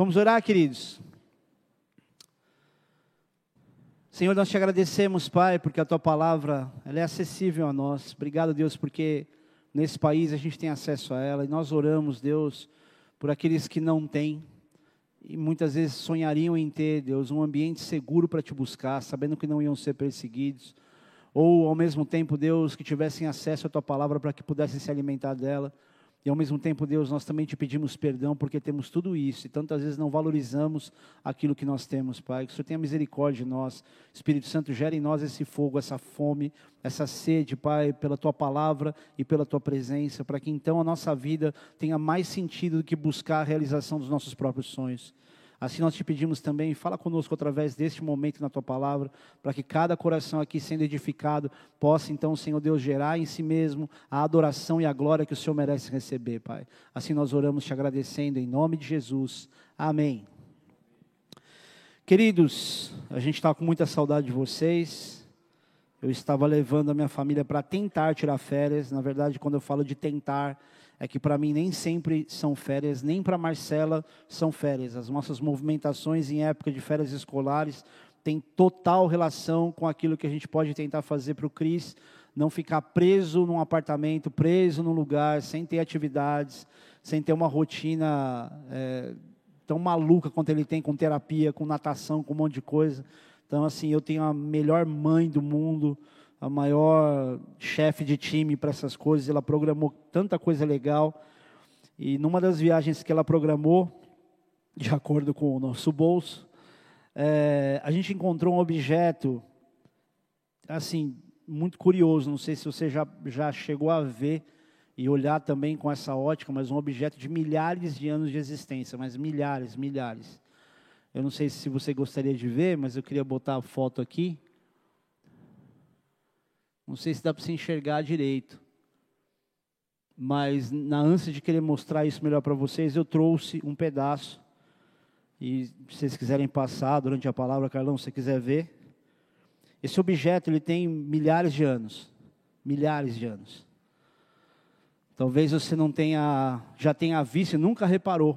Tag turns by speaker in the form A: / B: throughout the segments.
A: Vamos orar, queridos? Senhor, nós te agradecemos, Pai, porque a tua palavra ela é acessível a nós. Obrigado, Deus, porque nesse país a gente tem acesso a ela e nós oramos, Deus, por aqueles que não têm e muitas vezes sonhariam em ter, Deus, um ambiente seguro para te buscar, sabendo que não iam ser perseguidos, ou ao mesmo tempo, Deus, que tivessem acesso à tua palavra para que pudessem se alimentar dela. E ao mesmo tempo, Deus, nós também te pedimos perdão porque temos tudo isso e tantas vezes não valorizamos aquilo que nós temos, Pai. Que o Senhor tenha misericórdia de nós. Espírito Santo, gere em nós esse fogo, essa fome, essa sede, Pai, pela tua palavra e pela tua presença, para que então a nossa vida tenha mais sentido do que buscar a realização dos nossos próprios sonhos. Assim nós te pedimos também, fala conosco através deste momento na tua palavra, para que cada coração aqui sendo edificado possa então, Senhor Deus, gerar em si mesmo a adoração e a glória que o Senhor merece receber, Pai. Assim nós oramos te agradecendo em nome de Jesus. Amém. Queridos, a gente está com muita saudade de vocês. Eu estava levando a minha família para tentar tirar férias. Na verdade, quando eu falo de tentar, é que para mim nem sempre são férias, nem para Marcela são férias. As nossas movimentações em época de férias escolares têm total relação com aquilo que a gente pode tentar fazer para o Cris não ficar preso num apartamento, preso num lugar, sem ter atividades, sem ter uma rotina é, tão maluca quanto ele tem com terapia, com natação, com um monte de coisa. Então, assim, eu tenho a melhor mãe do mundo, a maior chefe de time para essas coisas, ela programou tanta coisa legal. E numa das viagens que ela programou, de acordo com o nosso bolso, é, a gente encontrou um objeto, assim, muito curioso. Não sei se você já, já chegou a ver e olhar também com essa ótica, mas um objeto de milhares de anos de existência, mas milhares, milhares. Eu não sei se você gostaria de ver, mas eu queria botar a foto aqui. Não sei se dá para se enxergar direito. Mas na ânsia de querer mostrar isso melhor para vocês, eu trouxe um pedaço. E se vocês quiserem passar durante a palavra, Carlão, se você quiser ver. Esse objeto ele tem milhares de anos. Milhares de anos. Talvez você não tenha, já tenha visto e nunca reparou.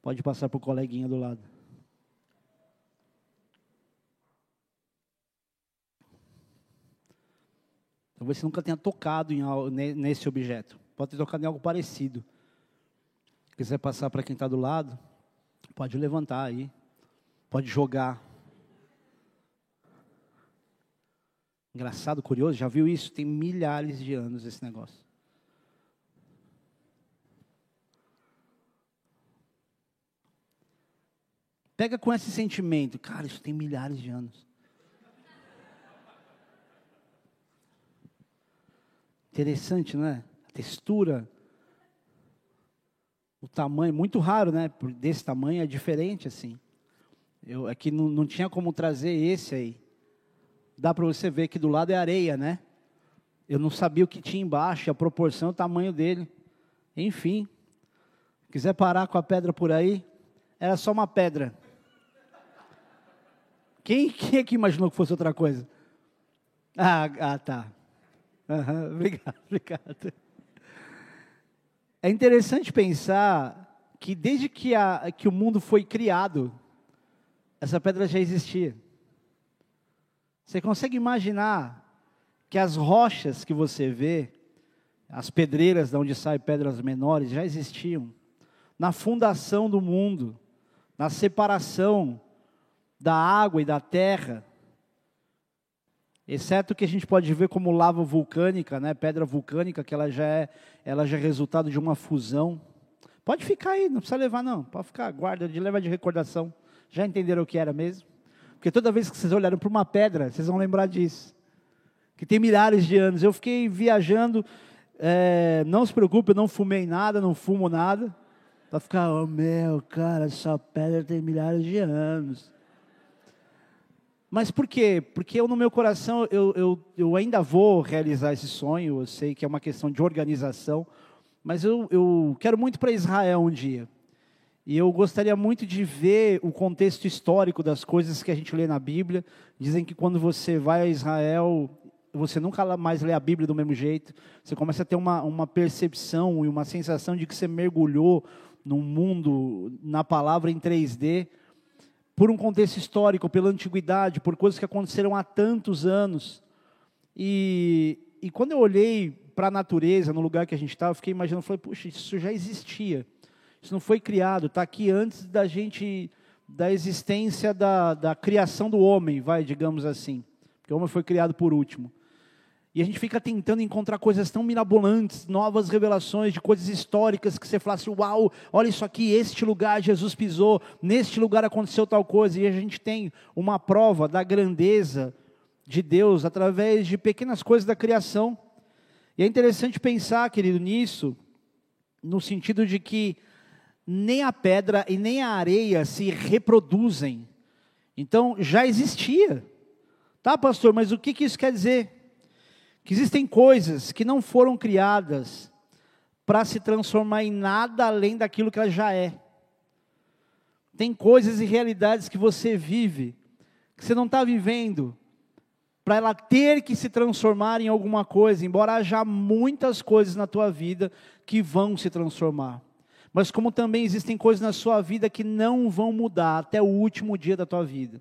A: Pode passar para o coleguinha do lado. Talvez você nunca tenha tocado em, nesse objeto. Pode ter tocado em algo parecido. Se quiser passar para quem está do lado, pode levantar aí. Pode jogar. Engraçado, curioso, já viu isso? Tem milhares de anos esse negócio. Pega com esse sentimento, cara, isso tem milhares de anos. Interessante, não é? A textura, o tamanho, muito raro, né? Desse tamanho é diferente assim. Eu aqui não, não tinha como trazer esse aí. Dá para você ver que do lado é areia, né? Eu não sabia o que tinha embaixo, a proporção, o tamanho dele. Enfim, quiser parar com a pedra por aí, era só uma pedra. Quem, quem é que imaginou que fosse outra coisa? Ah, ah tá. Uhum, obrigado, obrigado. É interessante pensar que desde que, a, que o mundo foi criado, essa pedra já existia. Você consegue imaginar que as rochas que você vê, as pedreiras de onde saem pedras menores, já existiam. Na fundação do mundo, na separação da água e da terra, exceto que a gente pode ver como lava vulcânica, né, pedra vulcânica, que ela já é, ela já é resultado de uma fusão. Pode ficar aí, não precisa levar não, pode ficar, guarda, de levar de recordação. Já entenderam o que era mesmo? Porque toda vez que vocês olharem para uma pedra, vocês vão lembrar disso. Que tem milhares de anos. Eu fiquei viajando, é, não se preocupe, eu não fumei nada, não fumo nada. Para ficar, oh meu, cara, essa pedra tem milhares de anos. Mas por quê? Porque eu, no meu coração, eu, eu, eu ainda vou realizar esse sonho, eu sei que é uma questão de organização, mas eu, eu quero muito para Israel um dia. E eu gostaria muito de ver o contexto histórico das coisas que a gente lê na Bíblia. Dizem que quando você vai a Israel, você nunca mais lê a Bíblia do mesmo jeito. Você começa a ter uma, uma percepção e uma sensação de que você mergulhou num mundo, na palavra em 3D, por um contexto histórico, pela antiguidade, por coisas que aconteceram há tantos anos. E, e quando eu olhei para a natureza, no lugar que a gente estava, fiquei imaginando, falei, puxa, isso já existia. Isso não foi criado, está aqui antes da gente, da existência da, da criação do homem, vai, digamos assim. Porque o homem foi criado por último. E a gente fica tentando encontrar coisas tão mirabolantes, novas revelações de coisas históricas que você fala assim: uau, olha isso aqui, este lugar Jesus pisou, neste lugar aconteceu tal coisa. E a gente tem uma prova da grandeza de Deus através de pequenas coisas da criação. E é interessante pensar, querido, nisso, no sentido de que nem a pedra e nem a areia se reproduzem. Então já existia. Tá, pastor, mas o que, que isso quer dizer? Que existem coisas que não foram criadas para se transformar em nada além daquilo que ela já é. Tem coisas e realidades que você vive, que você não está vivendo, para ela ter que se transformar em alguma coisa, embora haja muitas coisas na tua vida que vão se transformar mas como também existem coisas na sua vida que não vão mudar até o último dia da tua vida.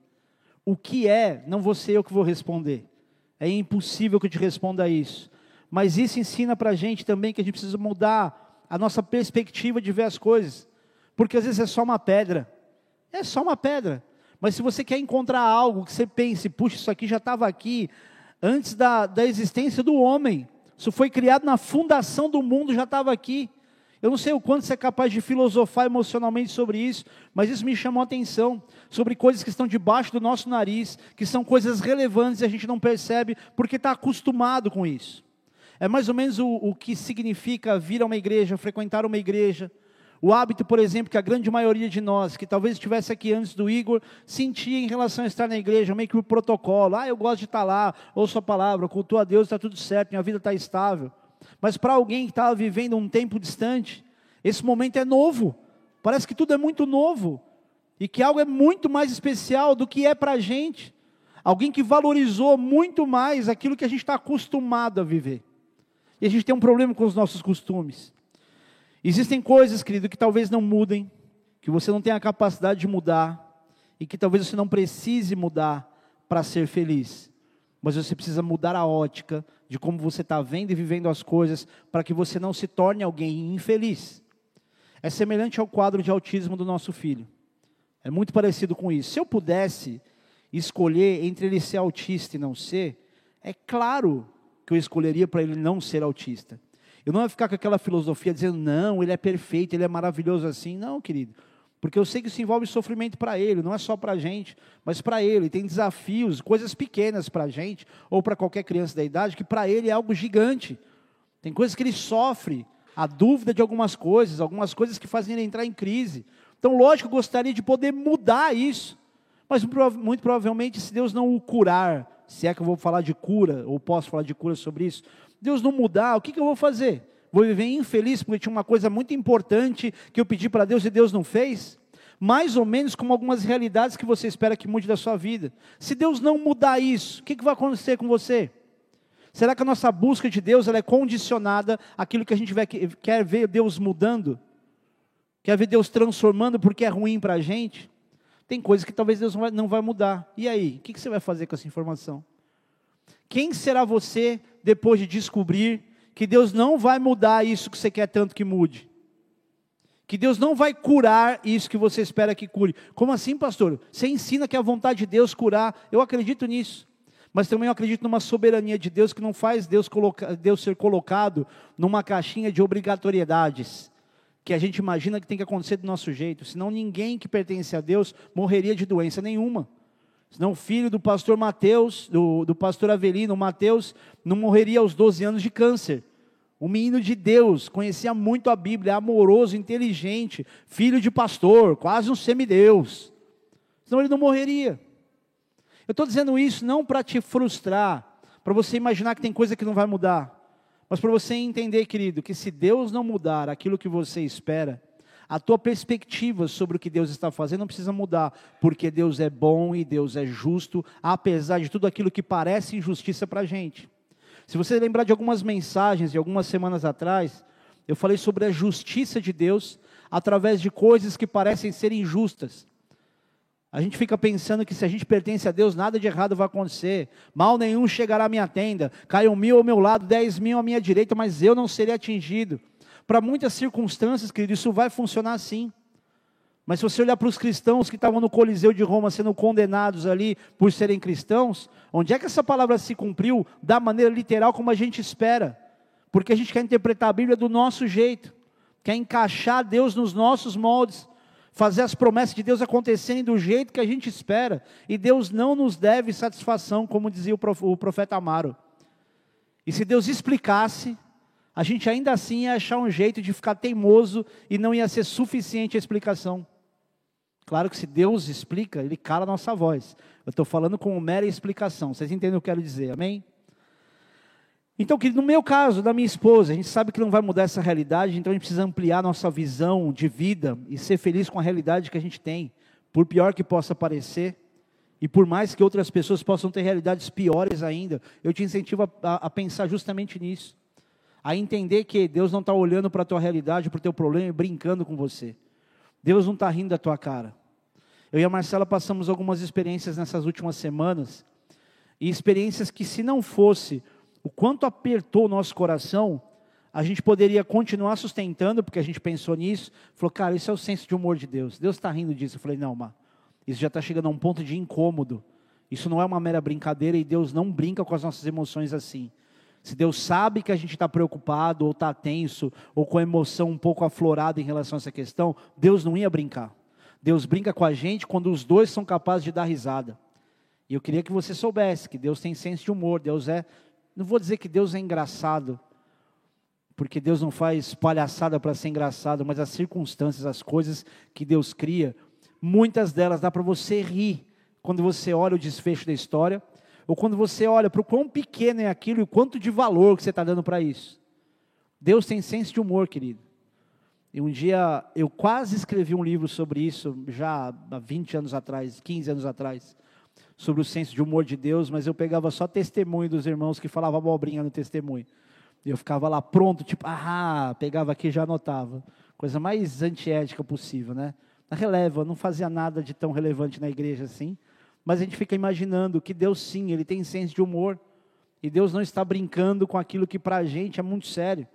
A: O que é, não vou ser eu que vou responder. É impossível que eu te responda isso. Mas isso ensina para a gente também que a gente precisa mudar a nossa perspectiva de ver as coisas. Porque às vezes é só uma pedra. É só uma pedra. Mas se você quer encontrar algo que você pense, puxa, isso aqui já estava aqui antes da, da existência do homem. Isso foi criado na fundação do mundo, já estava aqui. Eu não sei o quanto você é capaz de filosofar emocionalmente sobre isso, mas isso me chamou a atenção sobre coisas que estão debaixo do nosso nariz, que são coisas relevantes e a gente não percebe porque está acostumado com isso. É mais ou menos o, o que significa vir a uma igreja, frequentar uma igreja. O hábito, por exemplo, que a grande maioria de nós, que talvez estivesse aqui antes do Igor, sentia em relação a estar na igreja, meio que o protocolo. Ah, eu gosto de estar lá, ouço a palavra, cultuo a Deus, está tudo certo, minha vida está estável. Mas para alguém que estava vivendo um tempo distante, esse momento é novo. Parece que tudo é muito novo. E que algo é muito mais especial do que é para a gente. Alguém que valorizou muito mais aquilo que a gente está acostumado a viver. E a gente tem um problema com os nossos costumes. Existem coisas, querido, que talvez não mudem, que você não tem a capacidade de mudar, e que talvez você não precise mudar para ser feliz. Mas você precisa mudar a ótica, de como você está vendo e vivendo as coisas, para que você não se torne alguém infeliz. É semelhante ao quadro de autismo do nosso filho. É muito parecido com isso. Se eu pudesse escolher entre ele ser autista e não ser, é claro que eu escolheria para ele não ser autista. Eu não ia ficar com aquela filosofia dizendo, não, ele é perfeito, ele é maravilhoso assim. Não, querido. Porque eu sei que isso envolve sofrimento para ele, não é só para a gente, mas para ele. Tem desafios, coisas pequenas para a gente, ou para qualquer criança da idade, que para ele é algo gigante. Tem coisas que ele sofre, a dúvida de algumas coisas, algumas coisas que fazem ele entrar em crise. Então, lógico, eu gostaria de poder mudar isso. Mas muito provavelmente, se Deus não o curar, se é que eu vou falar de cura, ou posso falar de cura sobre isso, Deus não mudar, o que, que eu vou fazer? Vou viver infeliz porque tinha uma coisa muito importante que eu pedi para Deus e Deus não fez? Mais ou menos como algumas realidades que você espera que mude da sua vida. Se Deus não mudar isso, o que, que vai acontecer com você? Será que a nossa busca de Deus ela é condicionada àquilo que a gente quer ver Deus mudando? Quer ver Deus transformando porque é ruim para a gente? Tem coisas que talvez Deus não vai, mudar. E aí? O que você vai fazer com essa informação? Quem será você depois de descobrir que Deus não vai mudar isso que você quer tanto que mude. Que Deus não vai curar isso que você espera que cure. Como assim, pastor? Você ensina que é a vontade de Deus curar. Eu acredito nisso. Mas também eu acredito numa soberania de Deus que não faz Deus, colocar, Deus ser colocado numa caixinha de obrigatoriedades. Que a gente imagina que tem que acontecer do nosso jeito. Senão ninguém que pertence a Deus morreria de doença nenhuma. Senão o filho do pastor Mateus, do, do pastor Avelino, Mateus, não morreria aos 12 anos de câncer. Um menino de Deus, conhecia muito a Bíblia, amoroso, inteligente, filho de pastor, quase um semideus. Senão ele não morreria. Eu estou dizendo isso não para te frustrar, para você imaginar que tem coisa que não vai mudar, mas para você entender, querido, que se Deus não mudar aquilo que você espera, a tua perspectiva sobre o que Deus está fazendo não precisa mudar, porque Deus é bom e Deus é justo, apesar de tudo aquilo que parece injustiça para a gente. Se você lembrar de algumas mensagens de algumas semanas atrás, eu falei sobre a justiça de Deus através de coisas que parecem ser injustas. A gente fica pensando que se a gente pertence a Deus, nada de errado vai acontecer. Mal nenhum chegará à minha tenda. Caiam mil ao meu lado, dez mil à minha direita, mas eu não serei atingido. Para muitas circunstâncias, querido, isso vai funcionar assim. Mas se você olhar para os cristãos que estavam no Coliseu de Roma sendo condenados ali por serem cristãos, onde é que essa palavra se cumpriu da maneira literal como a gente espera? Porque a gente quer interpretar a Bíblia do nosso jeito, quer encaixar Deus nos nossos moldes, fazer as promessas de Deus acontecerem do jeito que a gente espera, e Deus não nos deve satisfação, como dizia o profeta Amaro. E se Deus explicasse, a gente ainda assim ia achar um jeito de ficar teimoso e não ia ser suficiente a explicação. Claro que se Deus explica, Ele cala a nossa voz. Eu estou falando com mera explicação. Vocês entendem o que eu quero dizer, amém? Então, no meu caso, da minha esposa, a gente sabe que não vai mudar essa realidade, então a gente precisa ampliar nossa visão de vida e ser feliz com a realidade que a gente tem, por pior que possa parecer, e por mais que outras pessoas possam ter realidades piores ainda, eu te incentivo a, a, a pensar justamente nisso, a entender que Deus não está olhando para a tua realidade, para o teu problema e brincando com você. Deus não está rindo da tua cara. Eu e a Marcela passamos algumas experiências nessas últimas semanas, e experiências que, se não fosse o quanto apertou o nosso coração, a gente poderia continuar sustentando, porque a gente pensou nisso, falou, cara, isso é o senso de humor de Deus. Deus está rindo disso. Eu falei, não, mas isso já está chegando a um ponto de incômodo. Isso não é uma mera brincadeira e Deus não brinca com as nossas emoções assim. Se Deus sabe que a gente está preocupado, ou está tenso, ou com a emoção um pouco aflorada em relação a essa questão, Deus não ia brincar. Deus brinca com a gente quando os dois são capazes de dar risada. E eu queria que você soubesse que Deus tem senso de humor, Deus é. Não vou dizer que Deus é engraçado, porque Deus não faz palhaçada para ser engraçado, mas as circunstâncias, as coisas que Deus cria, muitas delas dá para você rir quando você olha o desfecho da história, ou quando você olha para o quão pequeno é aquilo e o quanto de valor que você está dando para isso. Deus tem senso de humor, querido. E um dia eu quase escrevi um livro sobre isso, já há 20 anos atrás, 15 anos atrás, sobre o senso de humor de Deus, mas eu pegava só testemunho dos irmãos que falavam abobrinha no testemunho. E eu ficava lá pronto, tipo, ah, pegava aqui e já anotava. Coisa mais antiética possível, né? Na releva, não fazia nada de tão relevante na igreja assim. Mas a gente fica imaginando que Deus sim, Ele tem senso de humor. E Deus não está brincando com aquilo que para a gente é muito sério.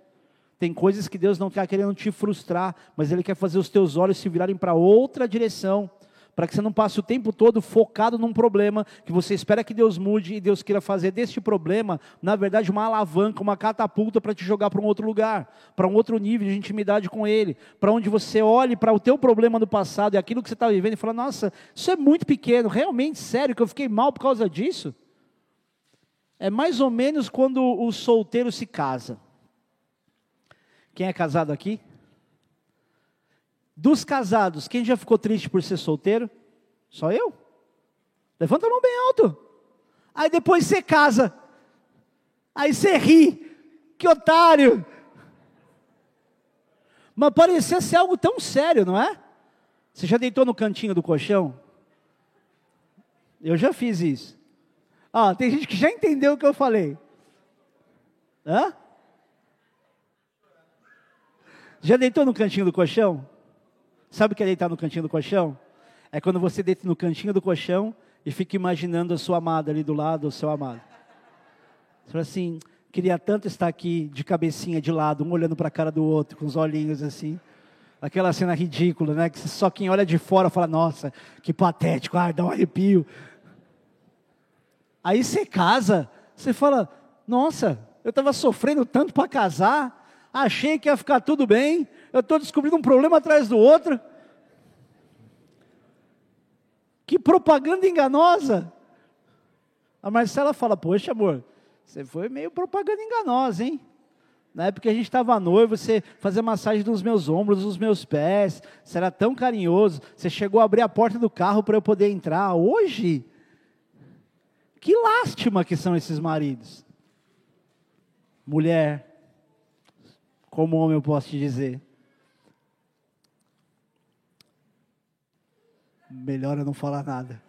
A: Tem coisas que Deus não está querendo te frustrar, mas Ele quer fazer os teus olhos se virarem para outra direção, para que você não passe o tempo todo focado num problema que você espera que Deus mude e Deus queira fazer deste problema, na verdade, uma alavanca, uma catapulta para te jogar para um outro lugar, para um outro nível de intimidade com Ele, para onde você olhe para o teu problema do passado e aquilo que você está vivendo e fala: Nossa, isso é muito pequeno, realmente sério que eu fiquei mal por causa disso. É mais ou menos quando o solteiro se casa. Quem é casado aqui? Dos casados, quem já ficou triste por ser solteiro? Só eu? Levanta a mão bem alto. Aí depois você casa. Aí você ri. Que otário. Mas parecia ser algo tão sério, não é? Você já deitou no cantinho do colchão? Eu já fiz isso. Ah, tem gente que já entendeu o que eu falei. Hã? Já deitou no cantinho do colchão? Sabe o que é deitar no cantinho do colchão? É quando você deita no cantinho do colchão e fica imaginando a sua amada ali do lado, o seu amado. Você fala assim, queria tanto estar aqui de cabecinha de lado, um olhando para a cara do outro, com os olhinhos assim. Aquela cena ridícula, né? Que só quem olha de fora fala, nossa, que patético, ai, dá um arrepio. Aí você casa, você fala, nossa, eu estava sofrendo tanto para casar, achei que ia ficar tudo bem, eu estou descobrindo um problema atrás do outro. Que propaganda enganosa. A Marcela fala: Poxa, amor, você foi meio propaganda enganosa, hein? Na época que a gente estava noivo, você fazia massagem nos meus ombros, nos meus pés, você era tão carinhoso, você chegou a abrir a porta do carro para eu poder entrar. Hoje, que lástima que são esses maridos. Mulher, como homem eu posso te dizer, Melhor eu não falar nada.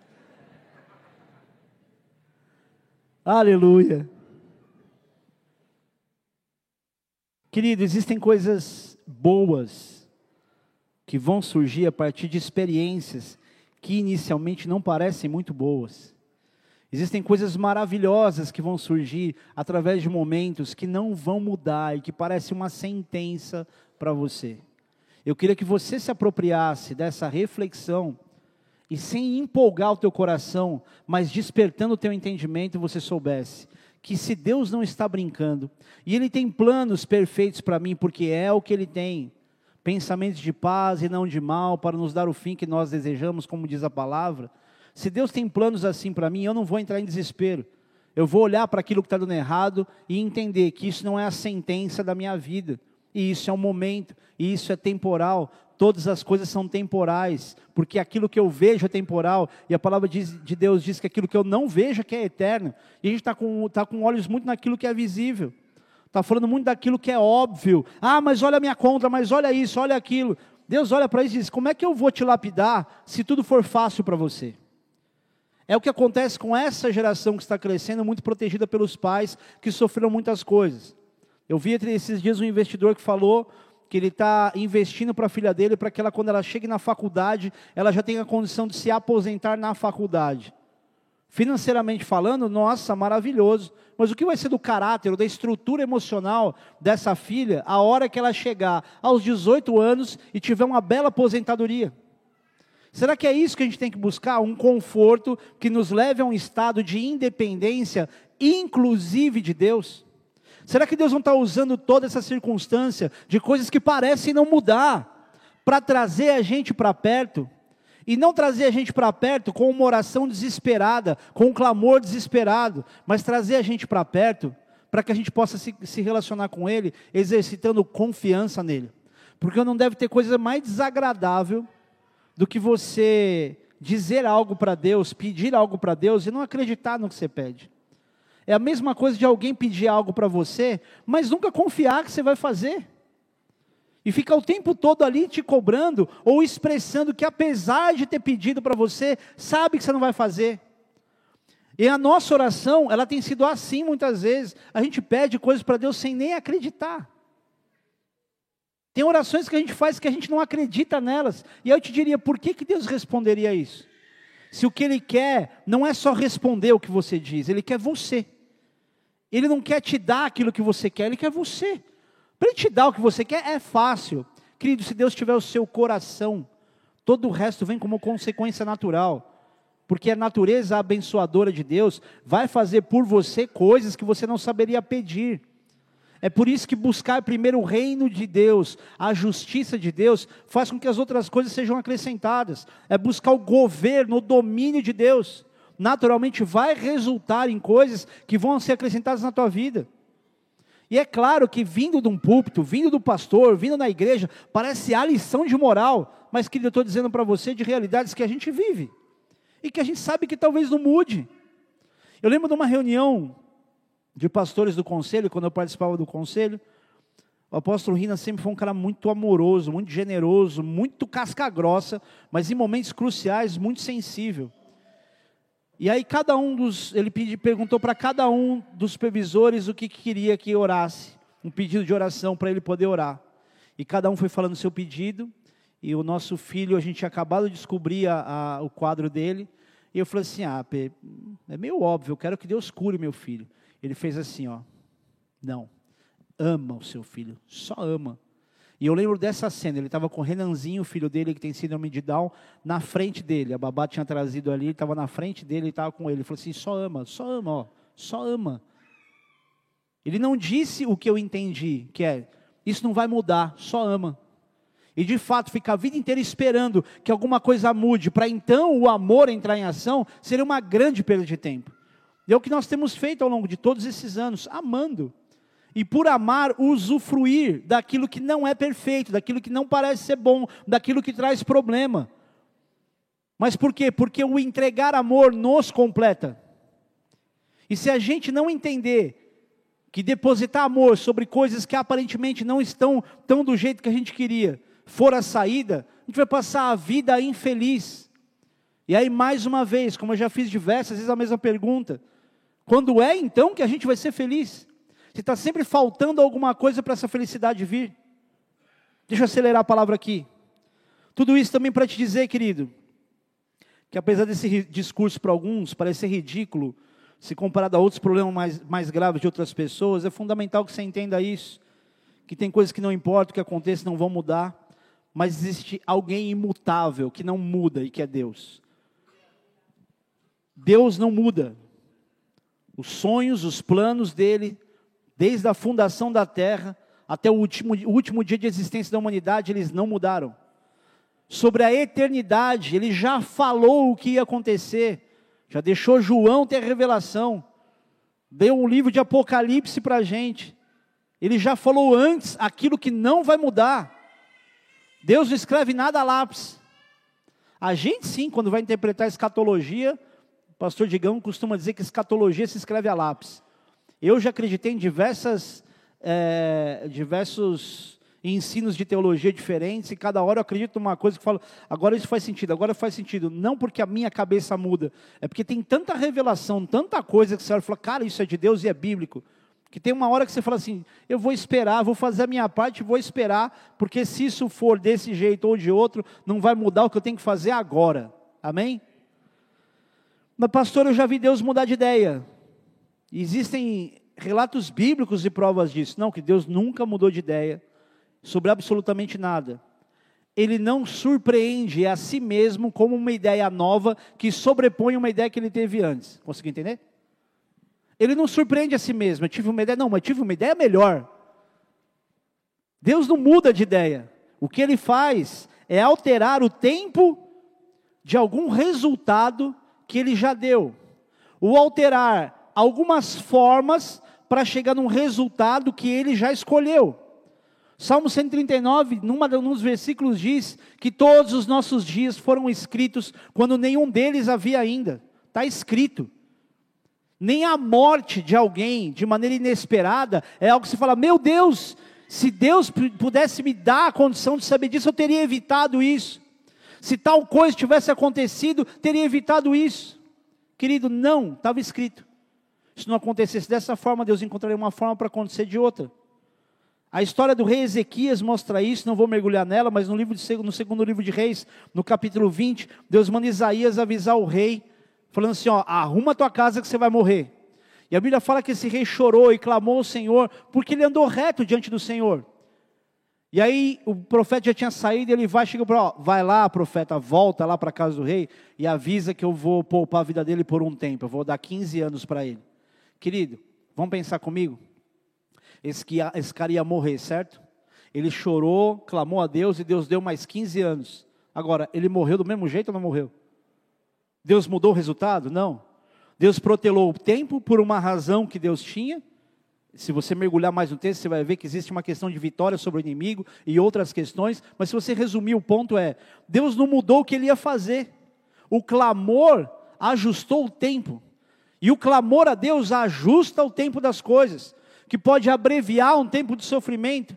A: Aleluia. Querido, existem coisas boas que vão surgir a partir de experiências que inicialmente não parecem muito boas. Existem coisas maravilhosas que vão surgir através de momentos que não vão mudar e que parecem uma sentença para você. Eu queria que você se apropriasse dessa reflexão e sem empolgar o teu coração, mas despertando o teu entendimento, você soubesse que se Deus não está brincando, e Ele tem planos perfeitos para mim, porque é o que Ele tem, pensamentos de paz e não de mal, para nos dar o fim que nós desejamos, como diz a palavra. Se Deus tem planos assim para mim, eu não vou entrar em desespero. Eu vou olhar para aquilo que está dando errado e entender que isso não é a sentença da minha vida. E isso é um momento, e isso é temporal. Todas as coisas são temporais, porque aquilo que eu vejo é temporal, e a palavra de Deus diz que aquilo que eu não vejo é que é eterno. E a gente está com, tá com olhos muito naquilo que é visível, está falando muito daquilo que é óbvio. Ah, mas olha a minha conta, mas olha isso, olha aquilo. Deus olha para isso e diz: Como é que eu vou te lapidar se tudo for fácil para você? É o que acontece com essa geração que está crescendo, muito protegida pelos pais que sofreram muitas coisas. Eu vi entre esses dias um investidor que falou que ele está investindo para a filha dele para que ela, quando ela chegue na faculdade, ela já tenha a condição de se aposentar na faculdade. Financeiramente falando, nossa, maravilhoso. Mas o que vai ser do caráter, da estrutura emocional dessa filha, a hora que ela chegar aos 18 anos e tiver uma bela aposentadoria? Será que é isso que a gente tem que buscar? Um conforto que nos leve a um estado de independência, inclusive de Deus? Será que Deus não está usando toda essa circunstância de coisas que parecem não mudar, para trazer a gente para perto? E não trazer a gente para perto com uma oração desesperada, com um clamor desesperado, mas trazer a gente para perto, para que a gente possa se, se relacionar com Ele, exercitando confiança nele. Porque não deve ter coisa mais desagradável do que você dizer algo para Deus, pedir algo para Deus e não acreditar no que você pede. É a mesma coisa de alguém pedir algo para você, mas nunca confiar que você vai fazer. E ficar o tempo todo ali te cobrando ou expressando que apesar de ter pedido para você, sabe que você não vai fazer. E a nossa oração, ela tem sido assim muitas vezes. A gente pede coisas para Deus sem nem acreditar. Tem orações que a gente faz que a gente não acredita nelas. E eu te diria, por que, que Deus responderia isso? Se o que Ele quer não é só responder o que você diz, Ele quer você. Ele não quer te dar aquilo que você quer, Ele quer você. Para Ele te dar o que você quer é fácil. Querido, se Deus tiver o seu coração, todo o resto vem como consequência natural. Porque a natureza abençoadora de Deus vai fazer por você coisas que você não saberia pedir. É por isso que buscar primeiro o reino de Deus, a justiça de Deus, faz com que as outras coisas sejam acrescentadas. É buscar o governo, o domínio de Deus naturalmente vai resultar em coisas que vão ser acrescentadas na tua vida. E é claro que vindo de um púlpito, vindo do pastor, vindo na igreja, parece a lição de moral, mas que eu estou dizendo para você de realidades que a gente vive e que a gente sabe que talvez não mude. Eu lembro de uma reunião de pastores do conselho, quando eu participava do conselho, o apóstolo Rina sempre foi um cara muito amoroso, muito generoso, muito casca grossa, mas em momentos cruciais muito sensível. E aí cada um dos, ele pedi, perguntou para cada um dos supervisores o que, que queria que orasse, um pedido de oração para ele poder orar. E cada um foi falando seu pedido, e o nosso filho, a gente tinha acabado de descobrir a, a, o quadro dele, e eu falei assim, ah, Pê, é meio óbvio, eu quero que Deus cure meu filho. Ele fez assim, ó, não, ama o seu filho, só ama. E eu lembro dessa cena, ele estava com o Renanzinho, o filho dele, que tem síndrome de Down, na frente dele. A babá tinha trazido ali, ele estava na frente dele e estava com ele. Ele falou assim: só ama, só ama, ó, só ama. Ele não disse o que eu entendi, que é: isso não vai mudar, só ama. E de fato, ficar a vida inteira esperando que alguma coisa mude, para então o amor entrar em ação, seria uma grande perda de tempo. E é o que nós temos feito ao longo de todos esses anos, amando e por amar usufruir daquilo que não é perfeito, daquilo que não parece ser bom, daquilo que traz problema. Mas por quê? Porque o entregar amor nos completa. E se a gente não entender que depositar amor sobre coisas que aparentemente não estão tão do jeito que a gente queria, for a saída, a gente vai passar a vida infeliz. E aí, mais uma vez, como eu já fiz diversas vezes a mesma pergunta: quando é então que a gente vai ser feliz? Se está sempre faltando alguma coisa para essa felicidade vir. Deixa eu acelerar a palavra aqui. Tudo isso também para te dizer, querido, que apesar desse discurso para alguns parecer ridículo, se comparado a outros problemas mais, mais graves de outras pessoas, é fundamental que você entenda isso. Que tem coisas que não importam, o que aconteça, não vão mudar. Mas existe alguém imutável que não muda e que é Deus. Deus não muda. Os sonhos, os planos dele, desde a fundação da terra até o último, o último dia de existência da humanidade, eles não mudaram. Sobre a eternidade, ele já falou o que ia acontecer, já deixou João ter a revelação, deu um livro de Apocalipse para a gente. Ele já falou antes aquilo que não vai mudar. Deus não escreve nada a lápis. A gente sim, quando vai interpretar escatologia, o pastor Digão costuma dizer que escatologia se escreve a lápis. Eu já acreditei em diversas, é, diversos ensinos de teologia diferentes, e cada hora eu acredito numa coisa que falo, agora isso faz sentido, agora faz sentido. Não porque a minha cabeça muda, é porque tem tanta revelação, tanta coisa que você olha fala, cara, isso é de Deus e é bíblico. Que tem uma hora que você fala assim, eu vou esperar, vou fazer a minha parte, vou esperar, porque se isso for desse jeito ou de outro, não vai mudar o que eu tenho que fazer agora. Amém? Mas, pastor, eu já vi Deus mudar de ideia. Existem relatos bíblicos e provas disso. Não, que Deus nunca mudou de ideia sobre absolutamente nada. Ele não surpreende a si mesmo como uma ideia nova que sobrepõe uma ideia que ele teve antes. Conseguiu entender? Ele não surpreende a si mesmo. Eu tive uma ideia, não, mas tive uma ideia melhor. Deus não muda de ideia. O que ele faz é alterar o tempo de algum resultado que ele já deu, ou alterar algumas formas para chegar num resultado que ele já escolheu. Salmo 139, numa, num dos versículos, diz que todos os nossos dias foram escritos quando nenhum deles havia ainda. Está escrito. Nem a morte de alguém de maneira inesperada é algo que você fala: meu Deus, se Deus pudesse me dar a condição de saber disso, eu teria evitado isso. Se tal coisa tivesse acontecido, teria evitado isso. Querido, não, estava escrito. Se não acontecesse dessa forma, Deus encontraria uma forma para acontecer de outra. A história do rei Ezequias mostra isso, não vou mergulhar nela, mas no, livro de, no segundo livro de Reis, no capítulo 20, Deus manda Isaías avisar o rei, falando assim: ó, arruma tua casa que você vai morrer. E a Bíblia fala que esse rei chorou e clamou ao Senhor, porque ele andou reto diante do Senhor. E aí o profeta já tinha saído, ele vai, chega para, vai lá, profeta, volta lá para a casa do rei e avisa que eu vou poupar a vida dele por um tempo, eu vou dar 15 anos para ele. Querido, vamos pensar comigo? Esse, esse cara ia morrer, certo? Ele chorou, clamou a Deus e Deus deu mais 15 anos. Agora, ele morreu do mesmo jeito ou não morreu? Deus mudou o resultado? Não. Deus protelou o tempo por uma razão que Deus tinha se você mergulhar mais no texto, você vai ver que existe uma questão de vitória sobre o inimigo e outras questões, mas se você resumir, o ponto é: Deus não mudou o que ele ia fazer, o clamor ajustou o tempo, e o clamor a Deus ajusta o tempo das coisas, que pode abreviar um tempo de sofrimento,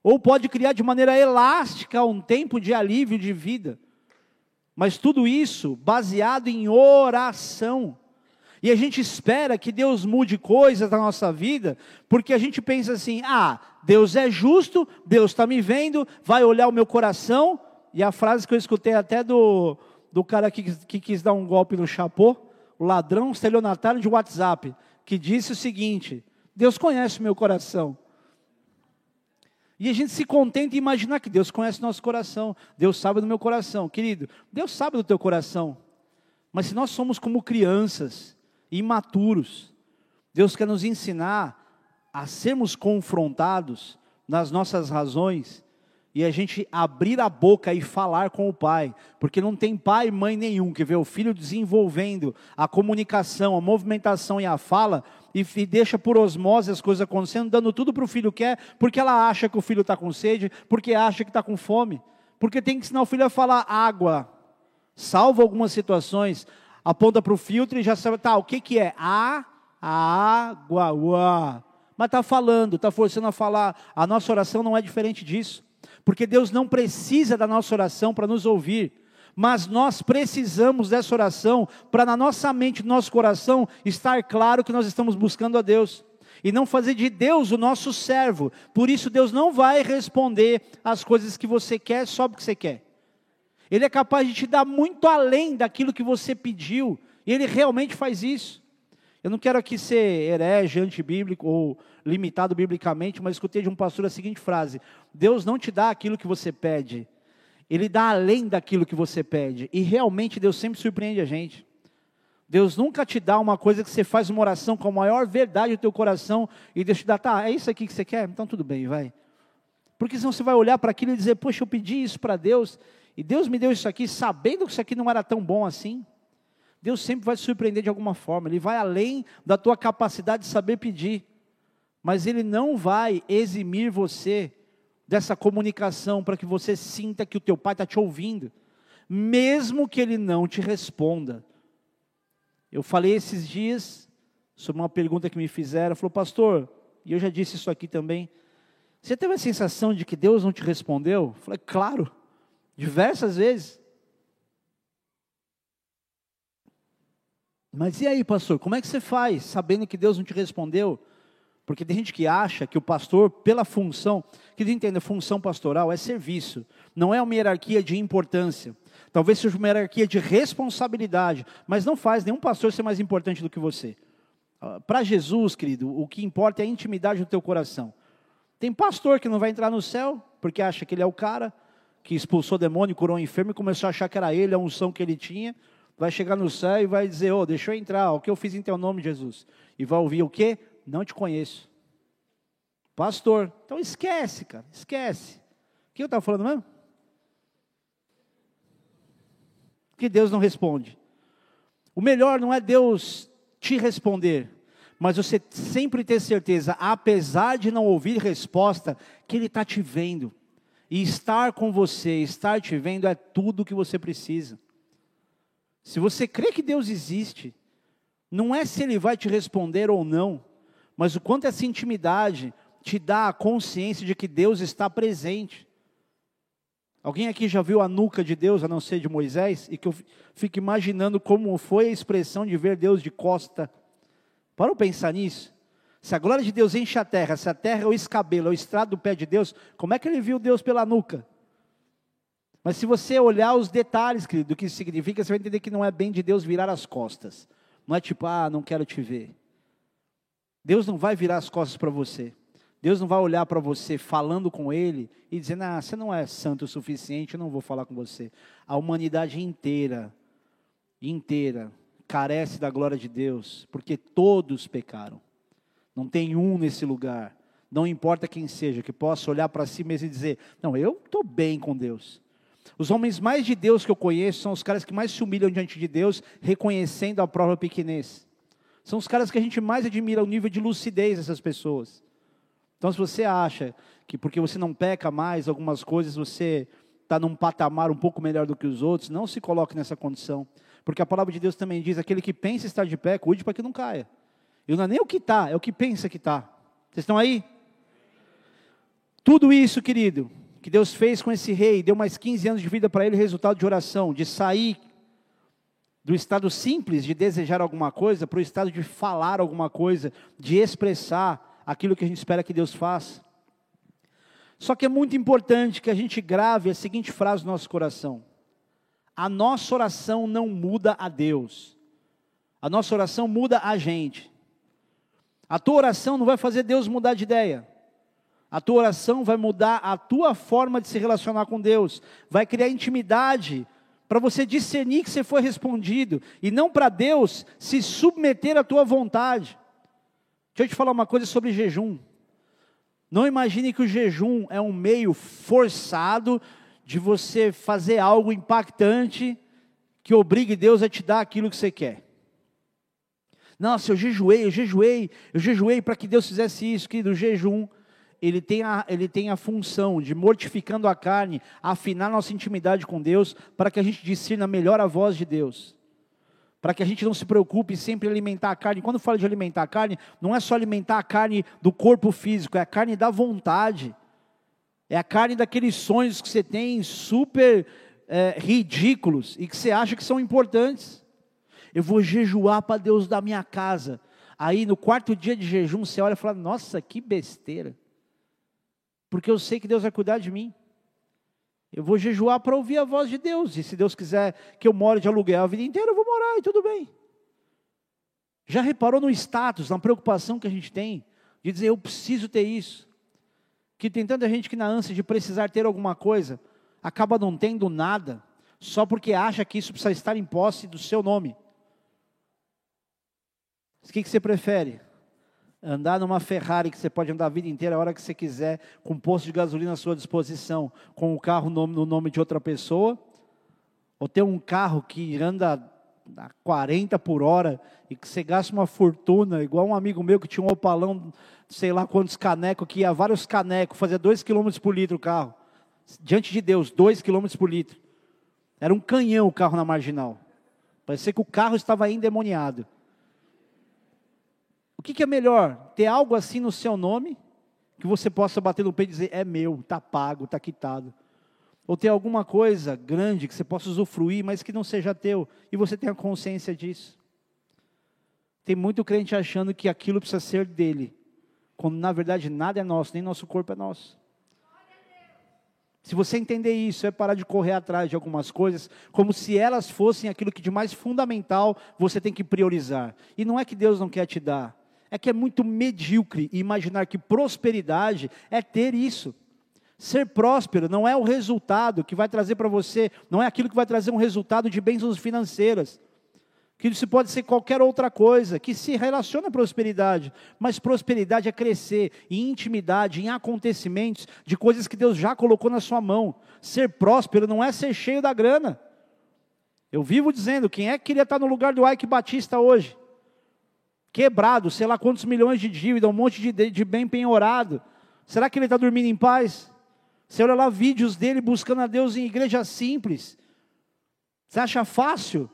A: ou pode criar de maneira elástica um tempo de alívio de vida, mas tudo isso baseado em oração. E a gente espera que Deus mude coisas na nossa vida, porque a gente pensa assim: ah, Deus é justo, Deus está me vendo, vai olhar o meu coração. E a frase que eu escutei até do, do cara que, que quis dar um golpe no chapô, o ladrão estelionatário de WhatsApp, que disse o seguinte: Deus conhece o meu coração. E a gente se contenta em imaginar que Deus conhece nosso coração, Deus sabe do meu coração. Querido, Deus sabe do teu coração. Mas se nós somos como crianças, imaturos. Deus quer nos ensinar a sermos confrontados nas nossas razões e a gente abrir a boca e falar com o pai, porque não tem pai e mãe nenhum que vê o filho desenvolvendo a comunicação, a movimentação e a fala e, deixa por osmose as coisas acontecendo, dando tudo para o filho quer, porque ela acha que o filho está com sede, porque acha que está com fome, porque tem que ensinar o filho a falar água. Salva algumas situações, aponta para o filtro e já sabe, tá, o que, que é? A, a água, uá. Mas está falando, está forçando a falar. A nossa oração não é diferente disso. Porque Deus não precisa da nossa oração para nos ouvir. Mas nós precisamos dessa oração para na nossa mente, no nosso coração, estar claro que nós estamos buscando a Deus. e não fazer de Deus o nosso servo. Por isso, Deus não vai responder as coisas que você quer só porque você quer. Ele é capaz de te dar muito além daquilo que você pediu, e Ele realmente faz isso. Eu não quero aqui ser herege, antibíblico ou limitado biblicamente, mas escutei de um pastor a seguinte frase: Deus não te dá aquilo que você pede, Ele dá além daquilo que você pede. E realmente Deus sempre surpreende a gente. Deus nunca te dá uma coisa que você faz uma oração com a maior verdade do teu coração e Deus te dá, tá, é isso aqui que você quer? Então tudo bem, vai. Porque senão você vai olhar para aquilo e dizer, poxa, eu pedi isso para Deus e Deus me deu isso aqui sabendo que isso aqui não era tão bom assim. Deus sempre vai te surpreender de alguma forma, Ele vai além da tua capacidade de saber pedir, mas Ele não vai eximir você dessa comunicação para que você sinta que o teu pai está te ouvindo, mesmo que Ele não te responda. Eu falei esses dias sobre uma pergunta que me fizeram, falou, pastor, e eu já disse isso aqui também, você teve a sensação de que Deus não te respondeu? Eu falei, claro, diversas vezes. Mas e aí, pastor, como é que você faz, sabendo que Deus não te respondeu? Porque tem gente que acha que o pastor, pela função, que entenda, função pastoral é serviço, não é uma hierarquia de importância. Talvez seja uma hierarquia de responsabilidade, mas não faz nenhum pastor ser mais importante do que você. Ah, Para Jesus, querido, o que importa é a intimidade do teu coração. Tem pastor que não vai entrar no céu, porque acha que ele é o cara que expulsou o demônio, curou o enfermo e começou a achar que era ele, a unção que ele tinha vai chegar no céu e vai dizer: Oh, deixa eu entrar, o que eu fiz em teu nome, Jesus? E vai ouvir o quê? Não te conheço. Pastor, então esquece, cara, esquece. O que eu estava falando mesmo? Que Deus não responde. O melhor não é Deus te responder, mas você sempre ter certeza, apesar de não ouvir resposta, que Ele está te vendo. E estar com você, estar te vendo é tudo o que você precisa. Se você crê que Deus existe, não é se Ele vai te responder ou não, mas o quanto essa intimidade te dá a consciência de que Deus está presente. Alguém aqui já viu a nuca de Deus, a não ser de Moisés, e que eu fico imaginando como foi a expressão de ver Deus de costa. Para pensar nisso. Se a glória de Deus enche a terra, se a terra é o escabelo, é o estrado do pé de Deus, como é que ele viu Deus pela nuca? Mas se você olhar os detalhes, querido, do que isso significa, você vai entender que não é bem de Deus virar as costas. Não é tipo, ah, não quero te ver. Deus não vai virar as costas para você. Deus não vai olhar para você falando com Ele e dizendo, ah, você não é santo o suficiente, eu não vou falar com você. A humanidade inteira, inteira, carece da glória de Deus, porque todos pecaram. Não tem um nesse lugar, não importa quem seja, que possa olhar para si mesmo e dizer, não, eu estou bem com Deus. Os homens mais de Deus que eu conheço são os caras que mais se humilham diante de Deus, reconhecendo a própria pequenez. São os caras que a gente mais admira o nível de lucidez dessas pessoas. Então, se você acha que porque você não peca mais algumas coisas, você está num patamar um pouco melhor do que os outros, não se coloque nessa condição. Porque a palavra de Deus também diz: aquele que pensa estar de pé, cuide para que não caia. E não é nem o que está, é o que pensa que está. Vocês estão aí? Tudo isso, querido, que Deus fez com esse rei, deu mais 15 anos de vida para ele, resultado de oração, de sair do estado simples de desejar alguma coisa para o estado de falar alguma coisa, de expressar aquilo que a gente espera que Deus faça. Só que é muito importante que a gente grave a seguinte frase no nosso coração: a nossa oração não muda a Deus, a nossa oração muda a gente. A tua oração não vai fazer Deus mudar de ideia. A tua oração vai mudar a tua forma de se relacionar com Deus, vai criar intimidade para você discernir que você foi respondido e não para Deus se submeter à tua vontade. Deixa eu te falar uma coisa sobre jejum. Não imagine que o jejum é um meio forçado de você fazer algo impactante que obrigue Deus a te dar aquilo que você quer. Nossa, eu jejuei, eu jejuei, eu jejuei para que Deus fizesse isso, querido, o jejum ele tem, a, ele tem a função de, mortificando a carne, afinar nossa intimidade com Deus, para que a gente discirna melhor a voz de Deus. Para que a gente não se preocupe sempre em alimentar a carne. Quando falo de alimentar a carne, não é só alimentar a carne do corpo físico, é a carne da vontade. É a carne daqueles sonhos que você tem super é, ridículos e que você acha que são importantes. Eu vou jejuar para Deus da minha casa. Aí no quarto dia de jejum você olha e fala: Nossa, que besteira. Porque eu sei que Deus vai cuidar de mim. Eu vou jejuar para ouvir a voz de Deus. E se Deus quiser que eu more de aluguel a vida inteira, eu vou morar e tudo bem. Já reparou no status, na preocupação que a gente tem de dizer eu preciso ter isso? Que tem tanta gente que na ânsia de precisar ter alguma coisa, acaba não tendo nada, só porque acha que isso precisa estar em posse do seu nome. O que, que você prefere? Andar numa Ferrari que você pode andar a vida inteira, a hora que você quiser, com um posto de gasolina à sua disposição, com o carro no nome de outra pessoa? Ou ter um carro que anda a 40 por hora e que você gasta uma fortuna, igual um amigo meu que tinha um opalão, sei lá quantos canecos, que ia vários canecos, fazia 2 km por litro o carro. Diante de Deus, 2 km por litro. Era um canhão o carro na marginal. Parecia que o carro estava endemoniado. O que, que é melhor? Ter algo assim no seu nome, que você possa bater no peito e dizer: é meu, está pago, está quitado. Ou ter alguma coisa grande que você possa usufruir, mas que não seja teu, e você tenha consciência disso. Tem muito crente achando que aquilo precisa ser dele, quando na verdade nada é nosso, nem nosso corpo é nosso. Se você entender isso, é parar de correr atrás de algumas coisas, como se elas fossem aquilo que de mais fundamental você tem que priorizar. E não é que Deus não quer te dar, é que é muito medíocre imaginar que prosperidade é ter isso. Ser próspero não é o resultado que vai trazer para você, não é aquilo que vai trazer um resultado de bênçãos financeiras. Que isso pode ser qualquer outra coisa que se relaciona à prosperidade, mas prosperidade é crescer em intimidade, em acontecimentos de coisas que Deus já colocou na sua mão. Ser próspero não é ser cheio da grana. Eu vivo dizendo, quem é que queria estar no lugar do Ike Batista hoje? Quebrado, sei lá quantos milhões de dívida, um monte de, de bem penhorado. Será que ele está dormindo em paz? Você olha lá vídeos dele buscando a Deus em igreja simples. Você acha fácil?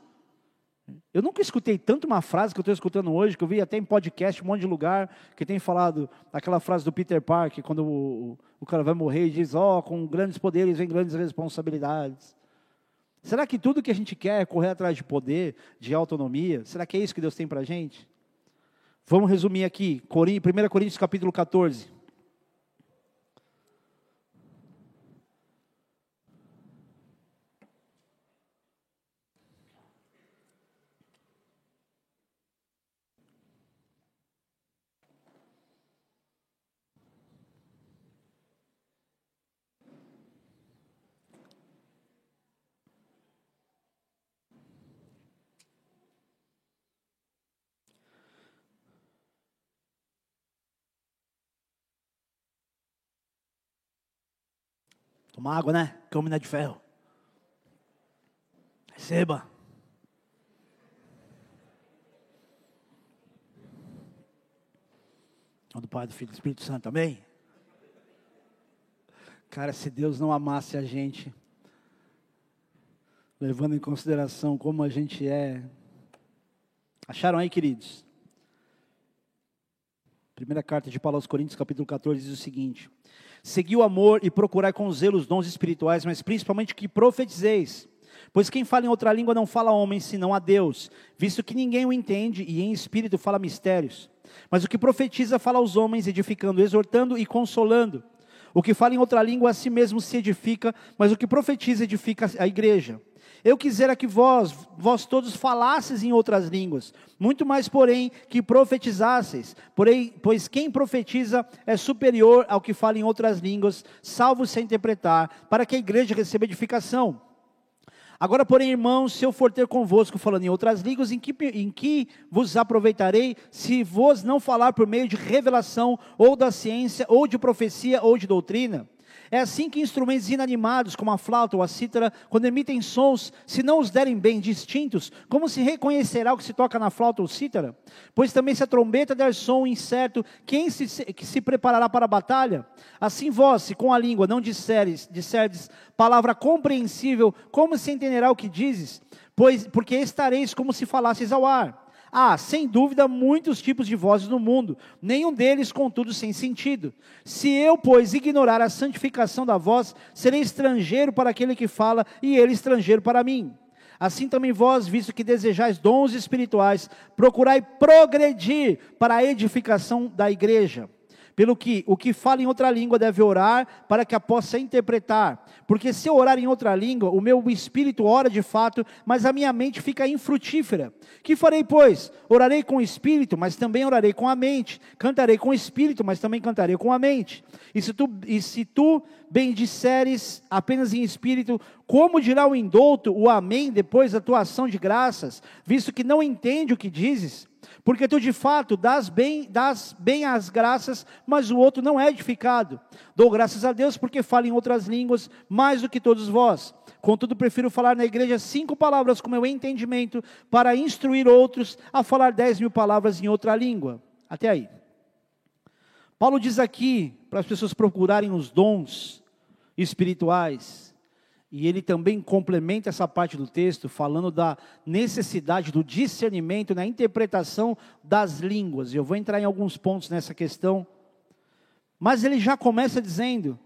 A: Eu nunca escutei tanto uma frase que eu estou escutando hoje, que eu vi até em podcast, um monte de lugar, que tem falado aquela frase do Peter Parker, quando o, o cara vai morrer e diz, ó, oh, com grandes poderes vem grandes responsabilidades. Será que tudo que a gente quer é correr atrás de poder, de autonomia? Será que é isso que Deus tem para a gente? Vamos resumir aqui, 1 Coríntios capítulo 14. Toma água, né? Câmina de ferro. Receba. do Pai, do Filho e do Espírito Santo, amém? Cara, se Deus não amasse a gente, levando em consideração como a gente é. Acharam aí, queridos? Primeira carta de Paulo aos Coríntios, capítulo 14, diz o seguinte: Segui o amor e procurai com zelo os dons espirituais, mas principalmente que profetizeis. Pois quem fala em outra língua não fala a homem, senão a Deus, visto que ninguém o entende e em espírito fala mistérios. Mas o que profetiza fala aos homens, edificando, exortando e consolando. O que fala em outra língua a si mesmo se edifica, mas o que profetiza edifica a igreja. Eu quisera que vós, vós todos falasseis em outras línguas, muito mais, porém, que profetizasseis. Porém, pois quem profetiza é superior ao que fala em outras línguas, salvo se interpretar, para que a igreja receba edificação. Agora, porém, irmãos, se eu for ter convosco falando em outras línguas, em que, em que vos aproveitarei, se vos não falar por meio de revelação, ou da ciência, ou de profecia, ou de doutrina? É assim que instrumentos inanimados, como a flauta ou a cítara, quando emitem sons, se não os derem bem distintos, como se reconhecerá o que se toca na flauta ou cítara? Pois também se a trombeta der som incerto, quem se, que se preparará para a batalha? Assim vós, se com a língua não disseres, disserdes palavra compreensível, como se entenderá o que dizes? Pois, porque estareis como se falasseis ao ar. Há, sem dúvida, muitos tipos de vozes no mundo, nenhum deles, contudo, sem sentido. Se eu, pois, ignorar a santificação da voz, serei estrangeiro para aquele que fala, e ele estrangeiro para mim. Assim também vós, visto que desejais dons espirituais, procurai progredir para a edificação da igreja. Pelo que o que fala em outra língua deve orar para que a possa interpretar. Porque se eu orar em outra língua, o meu espírito ora de fato, mas a minha mente fica infrutífera. Que farei, pois? Orarei com o espírito, mas também orarei com a mente. Cantarei com o espírito, mas também cantarei com a mente. E se tu, e se tu bendisseres apenas em espírito, como dirá o indouto o amém depois da tua ação de graças, visto que não entende o que dizes? Porque tu de fato dás bem, dás bem as graças, mas o outro não é edificado. Dou graças a Deus porque falo em outras línguas mais do que todos vós. Contudo, prefiro falar na igreja cinco palavras com meu entendimento, para instruir outros a falar dez mil palavras em outra língua. Até aí. Paulo diz aqui para as pessoas procurarem os dons espirituais e ele também complementa essa parte do texto falando da necessidade do discernimento na interpretação das línguas. Eu vou entrar em alguns pontos nessa questão. Mas ele já começa dizendo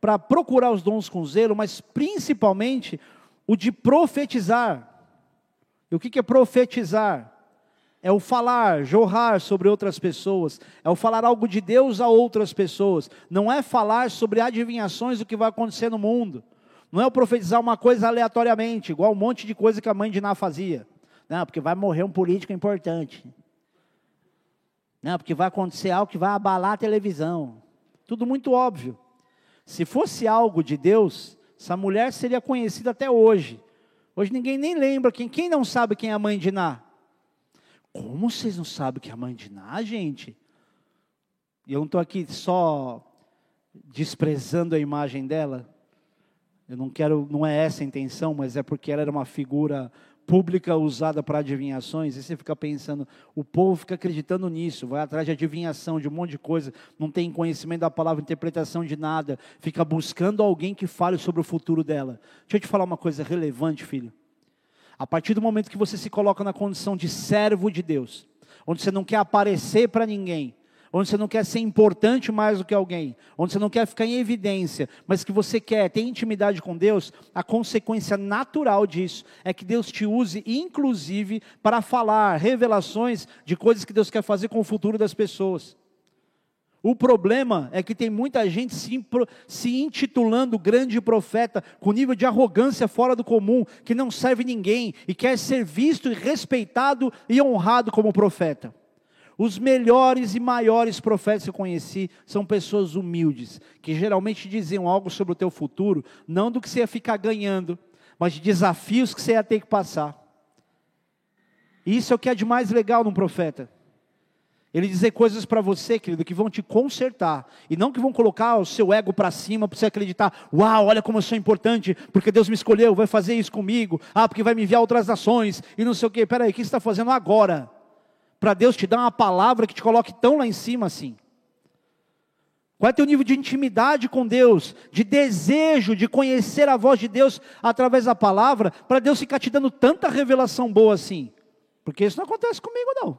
A: para procurar os dons com zelo, mas principalmente o de profetizar. E o que é profetizar? É o falar, jorrar sobre outras pessoas, é o falar algo de Deus a outras pessoas, não é falar sobre adivinhações do que vai acontecer no mundo não é o profetizar uma coisa aleatoriamente, igual um monte de coisa que a mãe de Ná fazia. Não, porque vai morrer um político importante. Não, porque vai acontecer algo que vai abalar a televisão. Tudo muito óbvio. Se fosse algo de Deus, essa mulher seria conhecida até hoje. Hoje ninguém nem lembra quem. Quem não sabe quem é a mãe de Ná? Como vocês não sabem quem é a mãe de Ná, gente? E eu não estou aqui só desprezando a imagem dela. Eu não quero, não é essa a intenção, mas é porque ela era uma figura pública usada para adivinhações, e você fica pensando, o povo fica acreditando nisso, vai atrás de adivinhação, de um monte de coisa, não tem conhecimento da palavra, interpretação de nada, fica buscando alguém que fale sobre o futuro dela. Deixa eu te falar uma coisa relevante, filho. A partir do momento que você se coloca na condição de servo de Deus, onde você não quer aparecer para ninguém, onde você não quer ser importante mais do que alguém, onde você não quer ficar em evidência, mas que você quer ter intimidade com Deus, a consequência natural disso é que Deus te use, inclusive, para falar revelações de coisas que Deus quer fazer com o futuro das pessoas. O problema é que tem muita gente se, se, intitulando grande profeta, com nível de arrogância fora do comum, que não serve ninguém e quer ser visto e respeitado e honrado como profeta. Os melhores e maiores profetas que eu conheci são pessoas humildes, que geralmente diziam algo sobre o teu futuro, não do que você ia ficar ganhando, mas de desafios que você ia ter que passar. E isso é o que é de mais legal num profeta. Ele dizer coisas para você, querido, que vão te consertar. E não que vão colocar o seu ego para cima para você acreditar, uau, olha como eu sou importante, porque Deus me escolheu, vai fazer isso comigo, ah, porque vai me enviar outras nações, e não sei o quê. Peraí, o que você está fazendo agora? Para Deus te dar uma palavra que te coloque tão lá em cima assim? Qual é o teu nível de intimidade com Deus, de desejo de conhecer a voz de Deus através da palavra, para Deus ficar te dando tanta revelação boa assim? Porque isso não acontece comigo, não.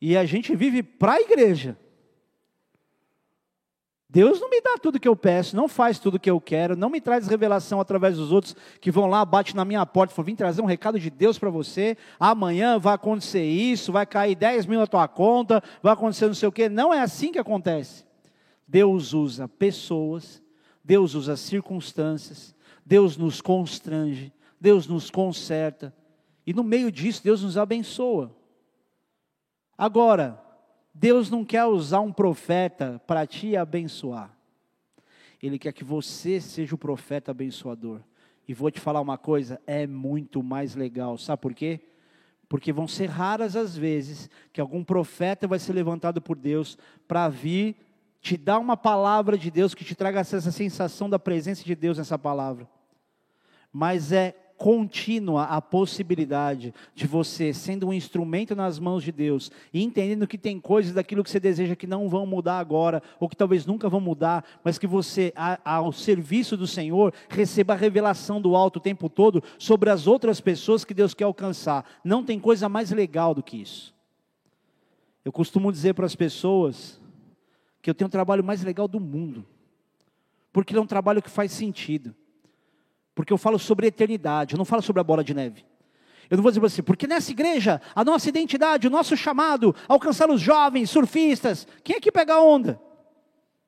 A: E a gente vive para a igreja. Deus não me dá tudo que eu peço, não faz tudo que eu quero, não me traz revelação através dos outros que vão lá, bate na minha porta e falam: vim trazer um recado de Deus para você. Amanhã vai acontecer isso, vai cair 10 mil na tua conta, vai acontecer não sei o quê. Não é assim que acontece. Deus usa pessoas, Deus usa circunstâncias, Deus nos constrange, Deus nos conserta, e no meio disso, Deus nos abençoa. Agora, Deus não quer usar um profeta para te abençoar. Ele quer que você seja o profeta abençoador. E vou te falar uma coisa, é muito mais legal. Sabe por quê? Porque vão ser raras as vezes que algum profeta vai ser levantado por Deus para vir te dar uma palavra de Deus que te traga essa sensação da presença de Deus nessa palavra. Mas é contínua a possibilidade de você, sendo um instrumento nas mãos de Deus, e entendendo que tem coisas daquilo que você deseja que não vão mudar agora, ou que talvez nunca vão mudar, mas que você, ao serviço do Senhor, receba a revelação do alto o tempo todo sobre as outras pessoas que Deus quer alcançar. Não tem coisa mais legal do que isso. Eu costumo dizer para as pessoas que eu tenho o trabalho mais legal do mundo, porque é um trabalho que faz sentido Porque eu falo sobre eternidade, eu não falo sobre a bola de neve. Eu não vou dizer para você, porque nessa igreja, a nossa identidade, o nosso chamado, alcançar os jovens, surfistas, quem é que pega a onda?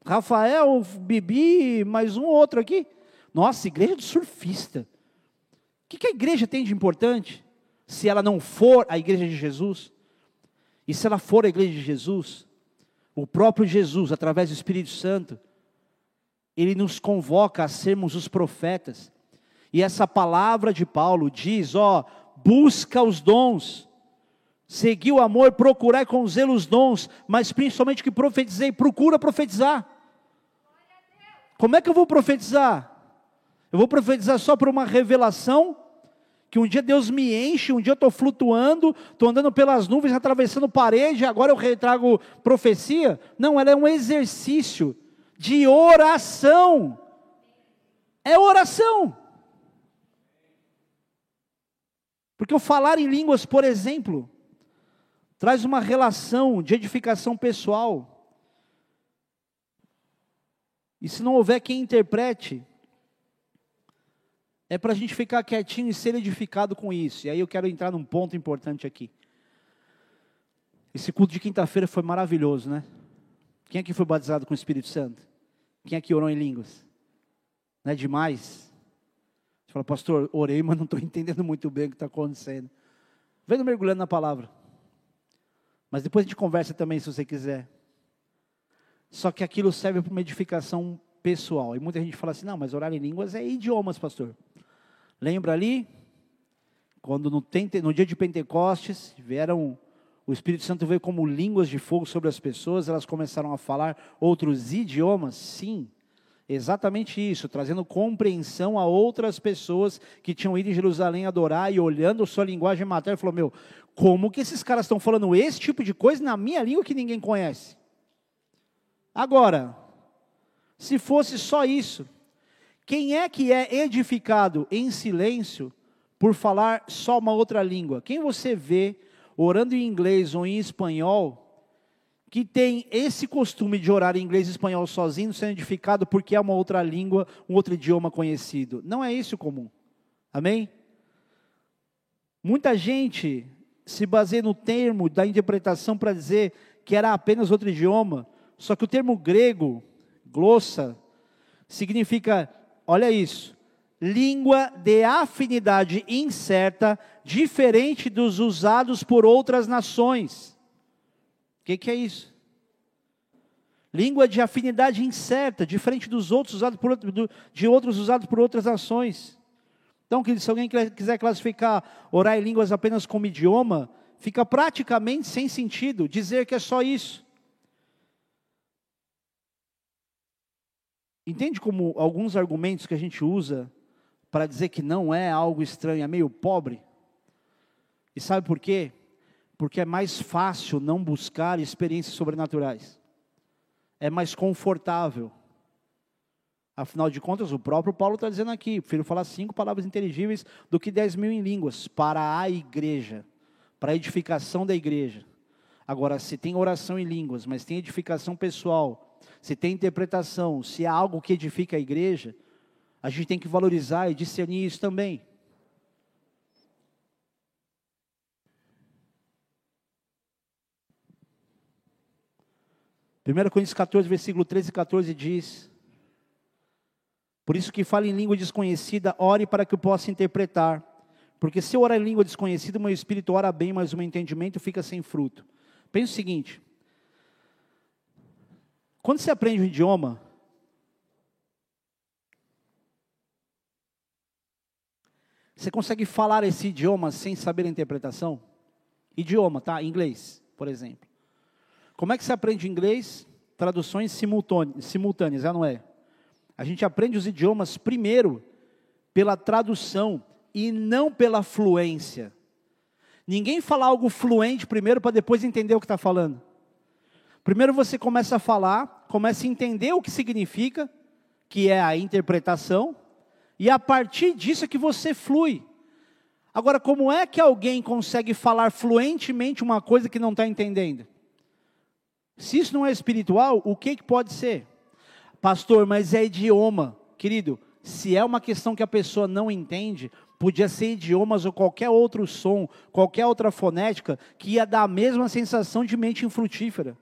A: Rafael, Bibi, mais um outro aqui. Nossa, igreja do surfista. O que, que a igreja tem de importante? Se ela não for a igreja de Jesus, e se ela for a igreja de Jesus, o próprio Jesus, através do Espírito Santo, ele nos convoca a sermos os profetas. E essa palavra de Paulo diz: ó, busca os dons, segui o amor, procurai com zelo os dons, mas principalmente que profetizei, procura profetizar. Como é que eu vou profetizar? Eu vou profetizar só por uma revelação, que um dia Deus me enche, um dia eu estou flutuando, estou andando pelas nuvens, atravessando parede, agora eu retrago profecia? Não, ela é um exercício de oração. É oração. Porque o falar em línguas, por exemplo, traz uma relação de edificação pessoal. E se não houver quem interprete, é para a gente ficar quietinho e ser edificado com isso. E aí eu quero entrar num ponto importante aqui. Esse culto de quinta-feira foi maravilhoso, né? Quem aqui foi batizado com o Espírito Santo? Quem aqui orou em línguas? Não é demais? Você fala, pastor, orei, mas não estou entendendo muito bem o que está acontecendo. Vendo mergulhando na palavra. Mas depois a gente conversa também, se você quiser. Só que aquilo serve para uma edificação pessoal. E muita gente fala assim: não, mas orar em línguas é idiomas, pastor. Lembra ali? Quando no, no dia de Pentecostes vieram o Espírito Santo veio como línguas de fogo sobre as pessoas, elas começaram a falar outros idiomas? Sim, exatamente isso, trazendo compreensão a outras pessoas que tinham ido em Jerusalém adorar e olhando sua linguagem materna, falou: Meu, como que esses caras estão falando esse tipo de coisa na minha língua que ninguém conhece? Agora, se fosse só isso, quem é que é edificado em silêncio por falar só uma outra língua? Quem você vê orando em inglês ou em espanhol, que tem esse costume de orar em inglês e espanhol sozinho, sendo edificado porque é uma outra língua, um outro idioma conhecido. Não é isso comum. Amém? Muita gente se baseia no termo da interpretação para dizer que era apenas outro idioma, só que o termo grego, glossa, significa, olha isso, língua de afinidade incerta, diferente dos usados por outras nações. O que, que, é isso? Língua de afinidade incerta, diferente dos outros usados por de outros usados por outras nações. Então, se alguém quiser classificar orar em línguas apenas como idioma, fica praticamente sem sentido dizer que é só isso. Entende como alguns argumentos que a gente usa para dizer que não é algo estranho, é meio pobre. E sabe por quê? Porque é mais fácil não buscar experiências sobrenaturais. É mais confortável. Afinal de contas, o próprio Paulo está dizendo aqui: prefiro falar cinco palavras inteligíveis do que dez mil em línguas, para a igreja, para a edificação da igreja. Agora, se tem oração em línguas, mas tem edificação pessoal, se tem interpretação, se há algo que edifica a igreja, a gente tem que valorizar e discernir isso também. Primeiro Coríntios 14, versículo 13 e 14 diz: Por isso que fala em língua desconhecida, ore para que eu possa interpretar. Porque se eu orar em língua desconhecida, meu espírito ora bem, mas o meu entendimento fica sem fruto. Pense o seguinte: quando você aprende um idioma, Você consegue falar esse idioma sem saber a interpretação? Idioma, tá? Inglês, por exemplo. Como é que você aprende inglês? Traduções simultâneas, não é? A gente aprende os idiomas primeiro pela tradução e não pela fluência. Ninguém fala algo fluente primeiro para depois entender o que está falando. Primeiro você começa a falar, começa a entender o que significa, que é a interpretação, e a partir disso é que você flui. Agora, como é que alguém consegue falar fluentemente uma coisa que não está entendendo? Se isso não é espiritual, o que, que pode ser? Pastor, mas é idioma. Querido, se é uma questão que a pessoa não entende, podia ser idiomas ou qualquer outro som, qualquer outra fonética, que ia dar a mesma sensação de mente infrutífera.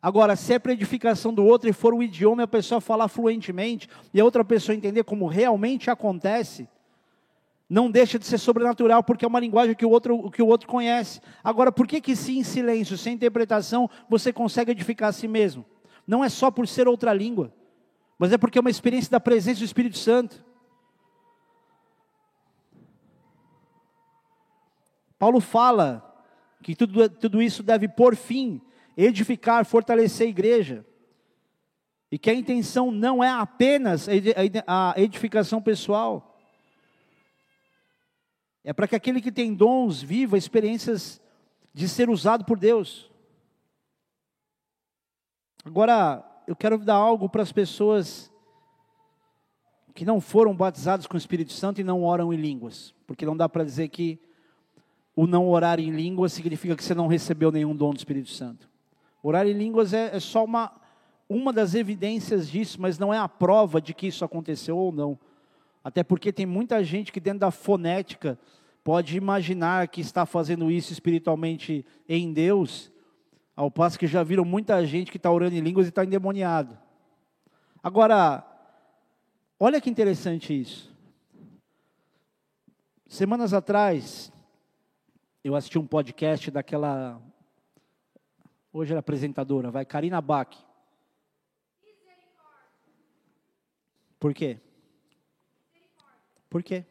A: Agora, se é para edificação do outro e for o idioma e a pessoa falar fluentemente e a outra pessoa entender como realmente acontece, não deixa de ser sobrenatural, porque é uma linguagem que o outro, que o outro conhece. Agora, por que que sim, em silêncio, sem interpretação, você consegue edificar a si mesmo? Não é só por ser outra língua, mas é porque é uma experiência da presença do Espírito Santo. Paulo fala que tudo, tudo isso deve por fim edificar, fortalecer a igreja. E que a intenção não é apenas a edificação pessoal. É para que aquele que tem dons viva experiências de ser usado por Deus. Agora, eu quero dar algo para as pessoas que não foram batizados com o Espírito Santo e não oram em línguas, porque não dá para dizer que o não orar em línguas significa que você não recebeu nenhum dom do Espírito Santo. Orar em línguas é, é só uma, uma das evidências disso, mas não é a prova de que isso aconteceu ou não. Até porque tem muita gente que dentro da fonética pode imaginar que está fazendo isso espiritualmente em Deus, ao passo que já viram muita gente que está orando em línguas e está endemoniado. Agora, olha que interessante isso. Semanas atrás, eu assisti um podcast daquela Hoje era apresentadora, vai, Karina Bach. Por quê? Por quê?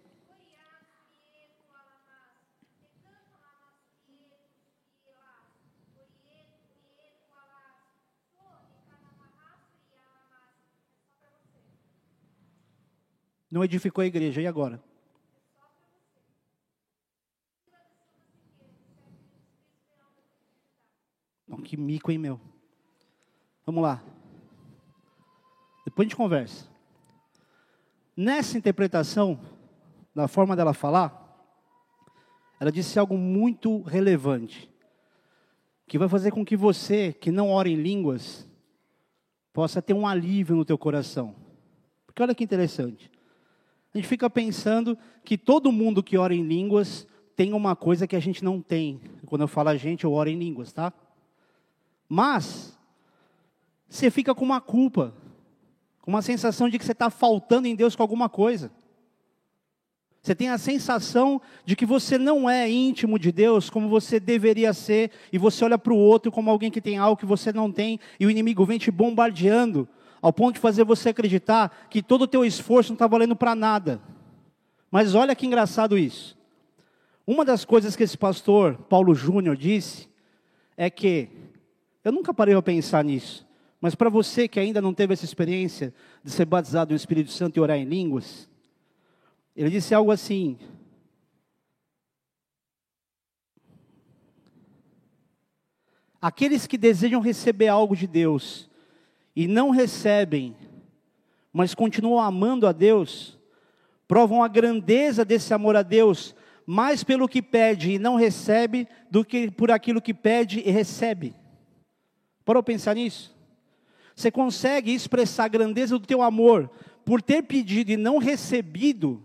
A: Não edificou a igreja, e agora? que mico, hein, meu? Vamos lá. Depois a gente conversa. Nessa interpretação, da forma dela falar, ela disse algo muito relevante, que vai fazer com que você, que não ora em línguas, possa ter um alívio no teu coração. Porque olha que interessante. A gente fica pensando que todo mundo que ora em línguas tem uma coisa que a gente não tem. Quando eu falo a gente, eu oro em línguas, tá? Mas, você fica com uma culpa, com uma sensação de que você está faltando em Deus com alguma coisa. Você tem a sensação de que você não é íntimo de Deus como você deveria ser, e você olha para o outro como alguém que tem algo que você não tem, e o inimigo vem te bombardeando, ao ponto de fazer você acreditar que todo o teu esforço não está valendo para nada. Mas olha que engraçado isso. Uma das coisas que esse pastor, Paulo Júnior, disse, é que eu nunca parei a pensar nisso. Mas para você que ainda não teve essa experiência de ser batizado no Espírito Santo e orar em línguas, ele disse algo assim: Aqueles que desejam receber algo de Deus e não recebem, mas continuam amando a Deus, provam a grandeza desse amor a Deus mais pelo que pede e não recebe do que por aquilo que pede e recebe. Parou pensar nisso? Você consegue expressar a grandeza do teu amor por ter pedido e não recebido,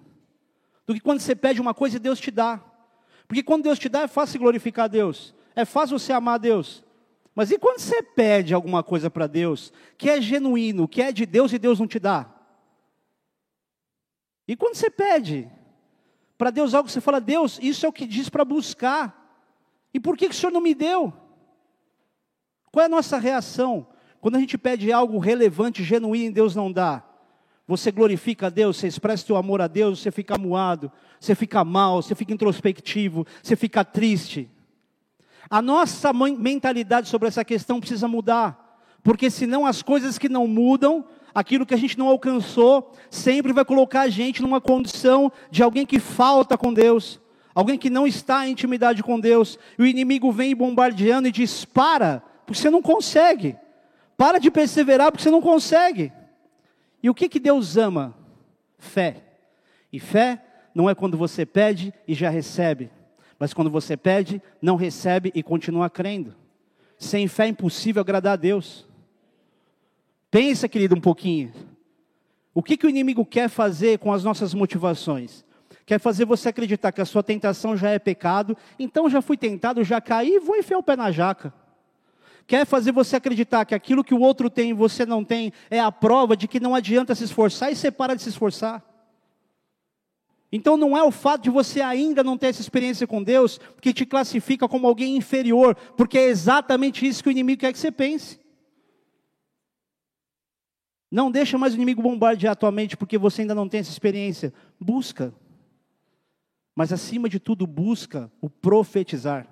A: do que quando você pede uma coisa e Deus te dá. Porque quando Deus te dá é fácil glorificar a Deus, é fácil você amar a Deus. Mas e quando você pede alguma coisa para Deus, que é genuíno, que é de Deus e Deus não te dá? E quando você pede para Deus algo, você fala, Deus, isso é o que diz para buscar. E por que, que o Senhor não me deu? Qual é a nossa reação? Quando a gente pede algo relevante, genuíno, Deus não dá. Você glorifica a Deus, você expressa teu amor a Deus, você fica moado, você fica mal, você fica introspectivo, você fica triste. A nossa mentalidade sobre essa questão precisa mudar, porque senão as coisas que não mudam, aquilo que a gente não alcançou, sempre vai colocar a gente numa condição de alguém que falta com Deus, alguém que não está em intimidade com Deus, e o inimigo vem bombardeando e diz: para, porque você não consegue. Para de perseverar porque você não consegue. E o que, que Deus ama? Fé. E fé não é quando você pede e já recebe, mas quando você pede, não recebe e continua crendo. Sem fé é impossível agradar a Deus. Pensa, querido, um pouquinho. O que, que o inimigo quer fazer com as nossas motivações? Quer fazer você acreditar que a sua tentação já é pecado, então já fui tentado, já caí, vou enfiar o pé na jaca. Quer fazer você acreditar que aquilo que o outro tem e você não tem é a prova de que não adianta se esforçar e você para de se esforçar. Então não é o fato de você ainda não ter essa experiência com Deus que te classifica como alguém inferior, porque é exatamente isso que o inimigo quer que você pense. Não deixa mais o inimigo bombardear a tua mente porque você ainda não tem essa experiência. Busca. Mas acima de tudo, busca o profetizar.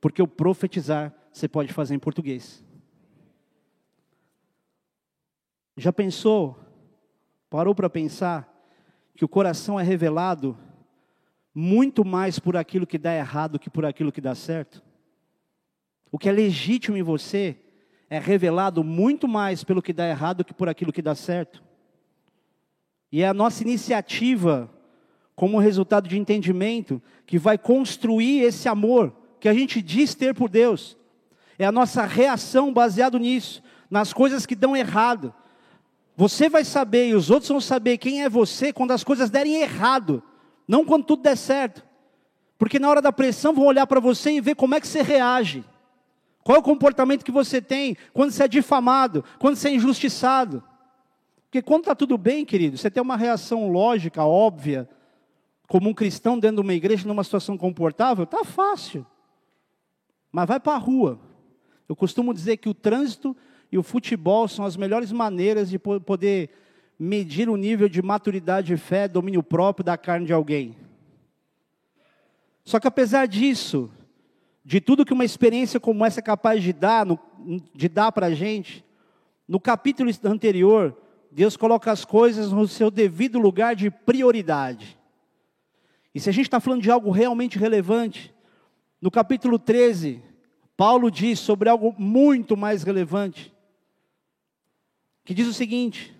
A: Porque o profetizar você pode fazer em português. Já pensou? Parou para pensar que o coração é revelado muito mais por aquilo que dá errado que por aquilo que dá certo? O que é legítimo em você é revelado muito mais pelo que dá errado que por aquilo que dá certo. E é a nossa iniciativa, como resultado de entendimento, que vai construir esse amor que a gente diz ter por Deus. É a nossa reação baseado nisso, nas coisas que dão errado, você vai saber e os outros vão saber quem é você quando as coisas derem errado, não quando tudo der certo. Porque na hora da pressão vão olhar para você e ver como é que você reage. Qual é o comportamento que você tem quando você é difamado, quando você é injustiçado. Porque quando está tudo bem, querido, você tem uma reação lógica, óbvia, como um cristão dentro de uma igreja, numa situação confortável, está fácil. Mas vai para a rua. Eu costumo dizer que o trânsito e o futebol são as melhores maneiras de poder medir o nível de maturidade de fé, domínio próprio da carne de alguém. Só que apesar disso, de tudo que uma experiência como essa é capaz de dar, de dar para a gente, no capítulo anterior, Deus coloca as coisas no seu devido lugar de prioridade. E se a gente está falando de algo realmente relevante, no capítulo 13, Paulo diz sobre algo muito mais relevante que diz o seguinte: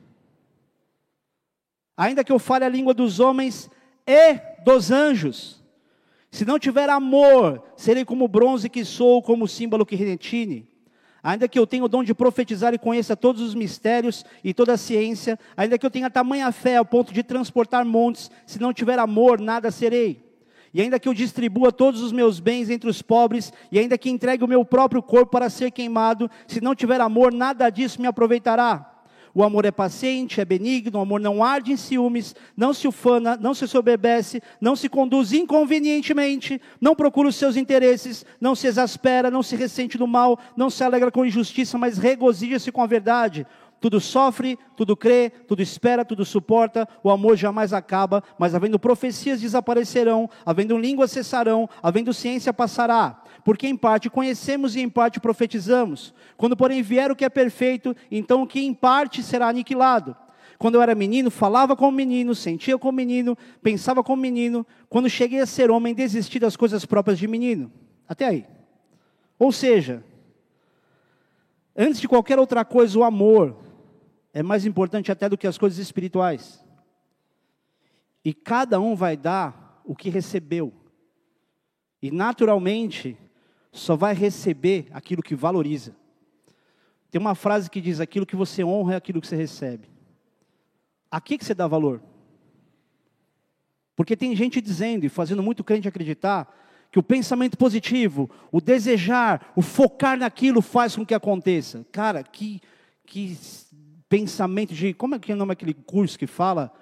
A: Ainda que eu fale a língua dos homens e dos anjos, se não tiver amor, serei como bronze que sou, como símbolo que retine. Ainda que eu tenha o dom de profetizar e conheça todos os mistérios e toda a ciência, ainda que eu tenha tamanha fé ao ponto de transportar montes, se não tiver amor, nada serei. E ainda que eu distribua todos os meus bens entre os pobres, e ainda que entregue o meu próprio corpo para ser queimado, se não tiver amor, nada disso me aproveitará. O amor é paciente, é benigno, o amor não arde em ciúmes, não se ufana, não se soberbece, não se conduz inconvenientemente, não procura os seus interesses, não se exaspera, não se ressente do mal, não se alegra com injustiça, mas regozija-se com a verdade. Tudo sofre, tudo crê, tudo espera, tudo suporta, o amor jamais acaba, mas havendo profecias desaparecerão, havendo línguas cessarão, havendo ciência passará porque em parte conhecemos e em parte profetizamos. Quando, porém, vier o que é perfeito, então o que em parte será aniquilado. Quando eu era menino, falava como menino, sentia como menino, pensava como menino. Quando cheguei a ser homem, desisti das coisas próprias de menino. Até aí. Ou seja, antes de qualquer outra coisa, o amor é mais importante até do que as coisas espirituais. E cada um vai dar o que recebeu. E naturalmente, só vai receber aquilo que valoriza. Tem uma frase que diz: aquilo que você honra é aquilo que você recebe. A que, que você dá valor? Porque tem gente dizendo e fazendo muito crente acreditar que o pensamento positivo, o desejar, o focar naquilo faz com que aconteça. Cara, que, que pensamento de. Como é que é o nome daquele curso que fala?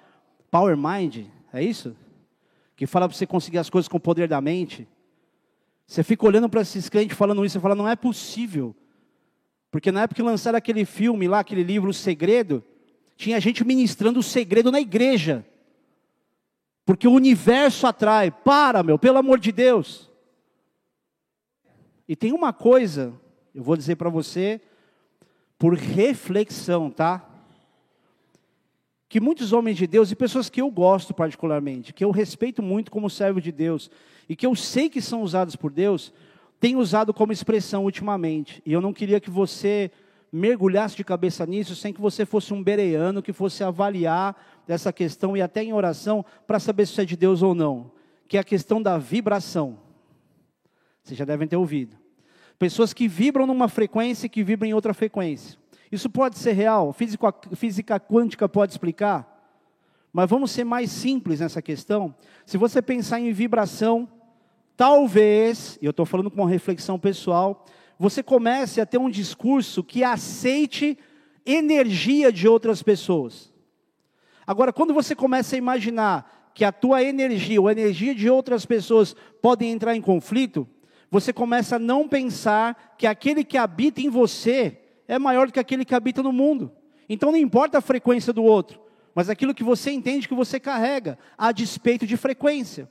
A: Power Mind, é isso? Que fala para você conseguir as coisas com o poder da mente. Você fica olhando para esses crentes falando isso e fala, não é possível. Porque na época que lançaram aquele filme lá, aquele livro, O Segredo, tinha gente ministrando o segredo na igreja. Porque o universo atrai. Para, meu, pelo amor de Deus. E tem uma coisa, eu vou dizer para você, por reflexão, tá? Que muitos homens de Deus e pessoas que eu gosto particularmente, que eu respeito muito como servo de Deus, e que eu sei que são usados por Deus, tem usado como expressão ultimamente. E eu não queria que você mergulhasse de cabeça nisso sem que você fosse um bereano, que fosse avaliar essa questão e até em oração para saber se é de Deus ou não, que é a questão da vibração. Vocês já devem ter ouvido. Pessoas que vibram numa frequência e que vibram em outra frequência. Isso pode ser real? Física, física quântica pode explicar? Mas vamos ser mais simples nessa questão. Se você pensar em vibração, talvez, e eu estou falando com uma reflexão pessoal, você comece a ter um discurso que aceite energia de outras pessoas. Agora, quando você começa a imaginar que a tua energia ou a energia de outras pessoas podem entrar em conflito, você começa a não pensar que aquele que habita em você é maior do que aquele que habita no mundo. Então não importa a frequência do outro mas aquilo que você entende que você carrega, a despeito de frequência.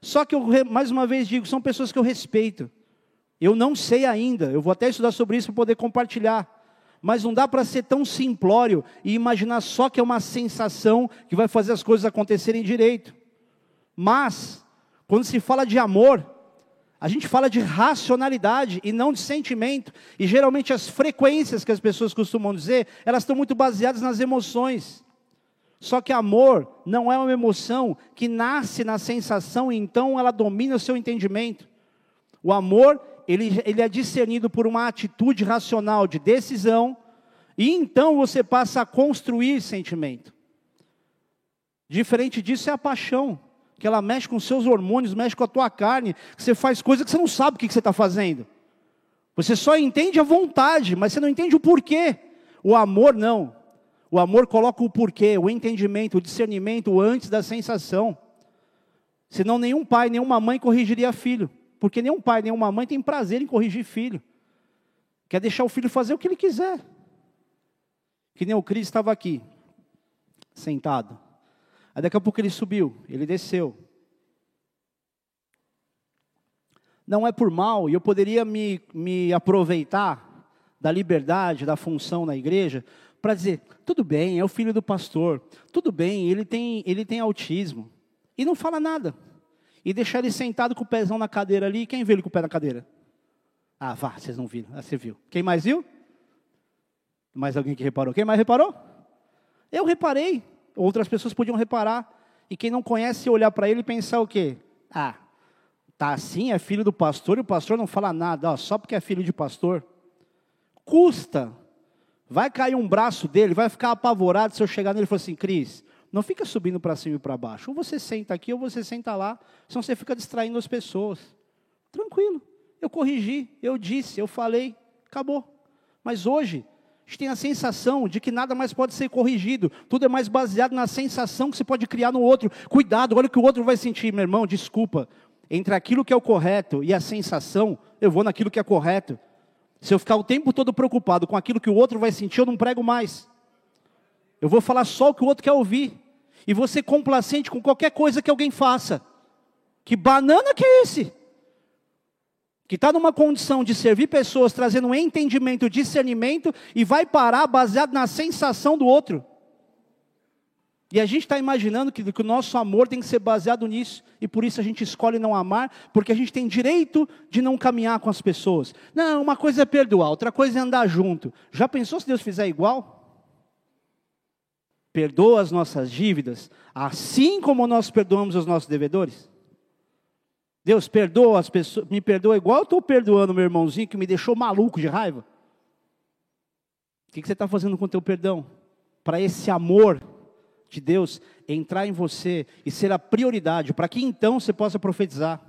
A: Só que eu, mais uma vez digo, são pessoas que eu respeito. Eu não sei ainda, eu vou até estudar sobre isso para poder compartilhar. Mas não dá para ser tão simplório e imaginar só que é uma sensação que vai fazer as coisas acontecerem direito. Mas, quando se fala de amor, a gente fala de racionalidade e não de sentimento. E geralmente as frequências que as pessoas costumam dizer, elas estão muito baseadas nas emoções. Só que amor não é uma emoção que nasce na sensação e então ela domina o seu entendimento. O amor, ele, ele é discernido por uma atitude racional de decisão, e então você passa a construir sentimento. Diferente disso é a paixão, que ela mexe com seus hormônios, mexe com a tua carne, que você faz coisas que você não sabe o que você está fazendo. Você só entende a vontade, mas você não entende o porquê. O amor não. O amor coloca o porquê, o entendimento, o discernimento antes da sensação. Senão nenhum pai, nenhuma mãe corrigiria filho. Porque nenhum pai, nenhuma mãe tem prazer em corrigir filho. Quer deixar o filho fazer o que ele quiser. Que nem o Cris estava aqui, sentado. Aí daqui a pouco ele subiu, ele desceu. Não é por mal, e eu poderia me, me aproveitar da liberdade, da função na igreja, para dizer, tudo bem, é o filho do pastor, tudo bem, ele tem, ele tem autismo, e não fala nada. E deixar ele sentado com o pezão na cadeira ali, quem viu ele com o pé na cadeira? Ah, vá, vocês não viram, ah, você viu. Quem mais viu? Mais alguém que reparou? Quem mais reparou? Eu reparei, outras pessoas podiam reparar, e quem não conhece olhar para ele e pensar o quê? Ah, tá assim, é filho do pastor, e o pastor não fala nada, ó, só porque é filho de pastor. Custa Vai cair um braço dele, vai ficar apavorado se eu chegar nele e falar assim, Cris, não fica subindo para cima e para baixo. Ou você senta aqui ou você senta lá, senão você fica distraindo as pessoas. Tranquilo. Eu corrigi, eu disse, eu falei, acabou. Mas hoje, gente tem a sensação de que nada mais pode ser corrigido. Tudo é mais baseado na sensação que se pode criar no outro. Cuidado, olha o que o outro vai sentir, meu irmão, desculpa. Entre aquilo que é o correto e a sensação, eu vou naquilo que é correto. Se eu ficar o tempo todo preocupado com aquilo que o outro vai sentir, eu não prego mais. Eu vou falar só o que o outro quer ouvir. E ser complacente com qualquer coisa que alguém faça. Que banana que é esse? Que está numa condição de servir pessoas, trazendo um entendimento, discernimento, e vai parar baseado na sensação do outro. E a gente está imaginando que, que, o nosso amor tem que ser baseado nisso, e por isso a gente escolhe não amar, porque a gente tem direito de não caminhar com as pessoas. Não, uma coisa é perdoar, outra coisa é andar junto. Já pensou se Deus fizer igual? Perdoa as nossas dívidas, assim como nós perdoamos os nossos devedores? Deus perdoa as pessoas, me perdoa igual eu estou perdoando meu irmãozinho que me deixou maluco de raiva? O que, você está fazendo com o teu perdão? Para esse amor de Deus entrar em você e ser a prioridade, para que então você possa profetizar.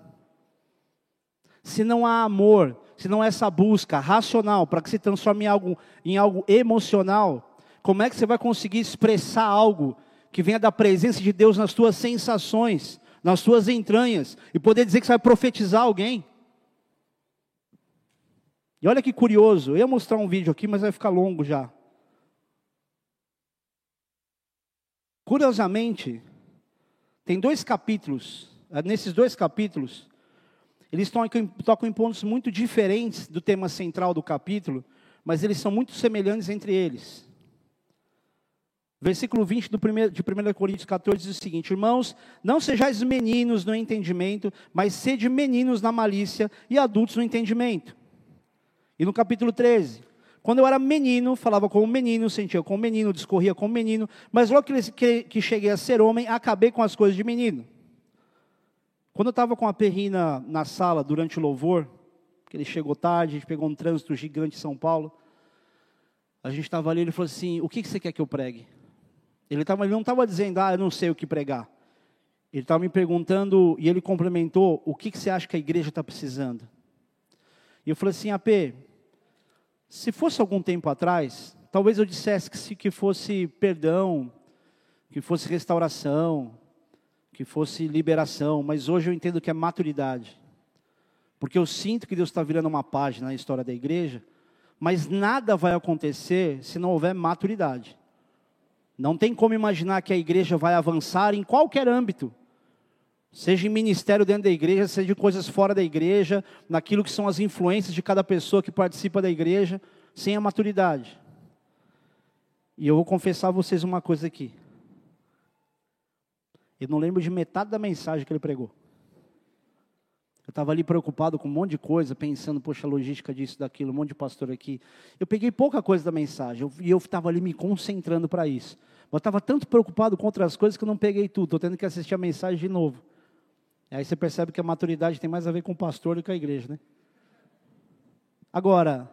A: Se não há amor, se não há essa busca racional para que se transforme em algo, em algo emocional, como é que você vai conseguir expressar algo que venha da presença de Deus nas tuas sensações, nas tuas entranhas, e poder dizer que você vai profetizar alguém? E olha que curioso, eu ia mostrar um vídeo aqui, mas vai ficar longo já. Curiosamente, tem dois capítulos, eh, nesses dois capítulos, eles tocam, tocam em pontos muito diferentes do tema central do capítulo, mas eles são muito semelhantes entre eles. Versículo 20 do primeiro, de 1 Coríntios 14 diz o seguinte: Irmãos, não sejais meninos no entendimento, mas sede meninos na malícia e adultos no entendimento. E no capítulo 13: quando eu era menino, falava como menino, sentia como menino, discorria como menino, mas logo que, que, cheguei a ser homem, acabei com as coisas de menino. Quando eu estava com a Perrina na sala durante o louvor, que ele chegou tarde, a gente pegou um trânsito gigante em São Paulo, a gente estava ali, ele falou assim, o que, que você quer que eu pregue? Ele, tava, ele não estava dizendo, ah, eu não sei o que pregar. Ele estava me perguntando, e ele complementou, o que, que você acha que a igreja está precisando? E eu falei assim, AP, se fosse algum tempo atrás, talvez eu dissesse que, que fosse perdão, que fosse restauração, que fosse liberação, mas hoje eu entendo que é maturidade. Porque eu sinto que Deus está virando uma página na história da igreja, mas nada vai acontecer se não houver maturidade. Não tem como imaginar que a igreja vai avançar em qualquer âmbito, seja em ministério dentro da igreja, seja em coisas fora da igreja, naquilo que são as influências de cada pessoa que participa da igreja, sem a maturidade. E eu vou confessar a vocês uma coisa aqui. Eu não lembro de metade da mensagem que ele pregou. Eu estava ali preocupado com um monte de coisa, pensando, poxa, logística disso, daquilo, um monte de pastor aqui. Eu peguei pouca coisa da mensagem, e eu estava ali me concentrando para isso. Eu estava tanto preocupado com outras coisas que eu não peguei tudo. Estou tendo que assistir a mensagem de novo. Aí você percebe que a maturidade tem mais a ver com o pastor do que com a igreja, né? Agora,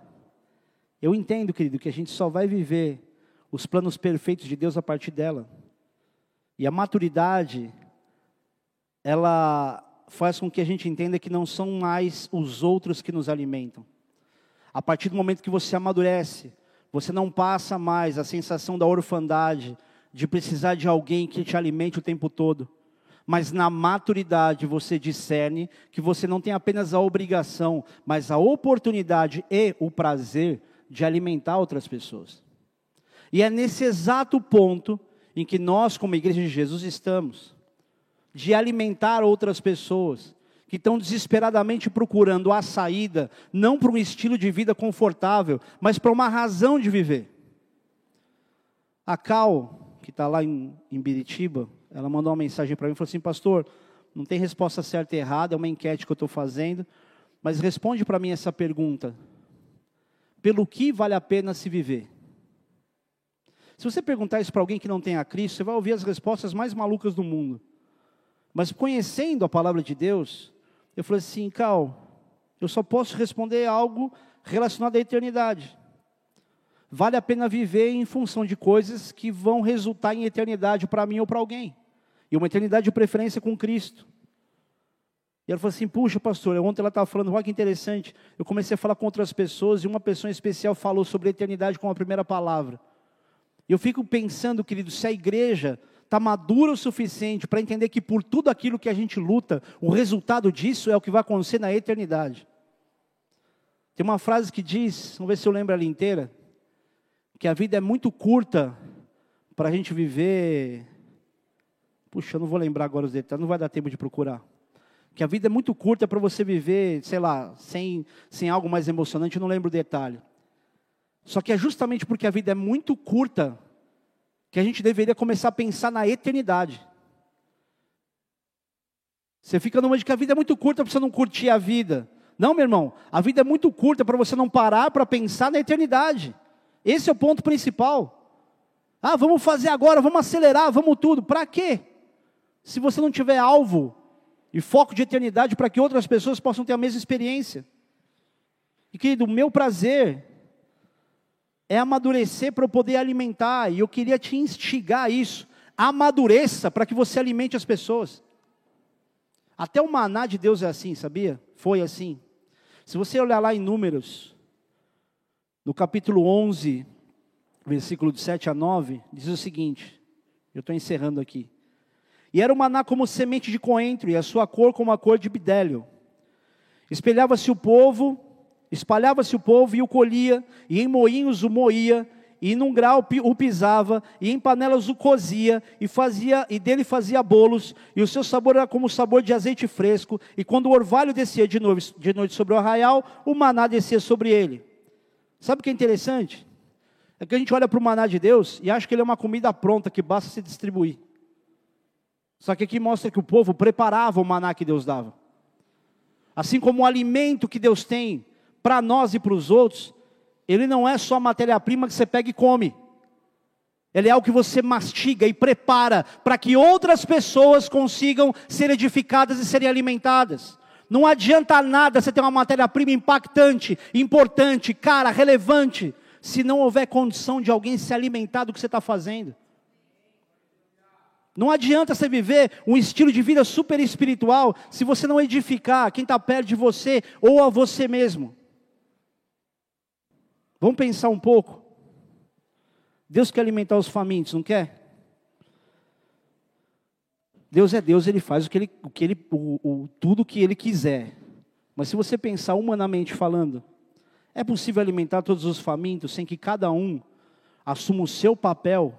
A: eu entendo, querido, que a gente só vai viver os planos perfeitos de Deus a partir dela. E a maturidade, ela faz com que a gente entenda que não são mais os outros que nos alimentam. A partir do momento que você amadurece, você não passa mais a sensação da orfandade, de precisar de alguém que te alimente o tempo todo. Mas na maturidade você discerne que você não tem apenas a obrigação, mas a oportunidade e o prazer de alimentar outras pessoas. E é nesse exato ponto em que nós, como Igreja de Jesus, estamos de alimentar outras pessoas que estão desesperadamente procurando a saída, não para um estilo de vida confortável, mas para uma razão de viver. A Cal, que está lá em, em Biritiba, ela mandou uma mensagem para mim e falou assim: Pastor, não tem resposta certa e errada, é uma enquete que eu estou fazendo, mas responde para mim essa pergunta: pelo que vale a pena se viver? Se você perguntar isso para alguém que não tem a Cristo, você vai ouvir as respostas mais malucas do mundo. Mas conhecendo a palavra de Deus, eu falei assim, Cal, eu só posso responder algo relacionado à eternidade. Vale a pena viver em função de coisas que vão resultar em eternidade para mim ou para alguém. E uma eternidade de preferência com Cristo. E ela falou assim: Puxa, pastor, ontem ela estava falando, olha que interessante. Eu comecei a falar com outras pessoas e uma pessoa em especial falou sobre a eternidade com a primeira palavra. Eu fico pensando, querido, se a igreja está madura o suficiente para entender que por tudo aquilo que a gente luta, o resultado disso é o que vai acontecer na eternidade. Tem uma frase que diz, vamos ver se eu lembro ela inteira, que a vida é muito curta para a gente viver. Puxa, eu não vou lembrar agora os detalhes, não vai dar tempo de procurar. Que a vida é muito curta para você viver, sei lá, sem, sem algo mais emocionante, eu não lembro o detalhe. Só que é justamente porque a vida é muito curta que a gente deveria começar a pensar na eternidade. Você fica numa de que a vida é muito curta para você não curtir a vida. Não, meu irmão, a vida é muito curta para você não parar para pensar na eternidade. Esse é o ponto principal. Ah, vamos fazer agora, vamos acelerar, vamos tudo. Para quê? Se você não tiver alvo e foco de eternidade para que outras pessoas possam ter a mesma experiência. E querido, o meu prazer é amadurecer para eu poder alimentar, e eu queria te instigar a isso. Amadureça para que você alimente as pessoas. Até o maná de Deus é assim, sabia? Foi assim. Se você olhar lá em Números, no capítulo 11, versículo de 7 a 9, diz o seguinte: eu estou encerrando aqui. E era o maná como semente de coentro, e a sua cor como a cor de bidélio. Espelhava-se o povo Espalhava-se o povo e o colhia, e em moinhos o moía, e num grau o pisava, e em panelas o cozia, e fazia e dele fazia bolos, e o seu sabor era como o sabor de azeite fresco, e quando o orvalho descia de noite, de noite sobre o arraial, o maná descia sobre ele. Sabe o que é interessante? É que a gente olha para o maná de Deus e acha que ele é uma comida pronta que basta se distribuir. Só que aqui mostra que o povo preparava o maná que Deus dava. Assim como o alimento que Deus tem para nós e para os outros, ele não é só matéria-prima que você pega e come. Ele é algo que você mastiga e prepara para que outras pessoas consigam ser edificadas e serem alimentadas. Não adianta nada você ter uma matéria-prima impactante, importante, cara, relevante, se não houver condição de alguém se alimentar do que você está fazendo. Não adianta você viver um estilo de vida super espiritual se você não edificar quem está perto de você ou a você mesmo. Vamos pensar um pouco. Deus quer alimentar os famintos, não quer? Deus é Deus, Ele faz o que Ele, o que ele, o, o, tudo o que Ele quiser. Mas se você pensar humanamente falando, é possível alimentar todos os famintos sem que cada um assuma o seu papel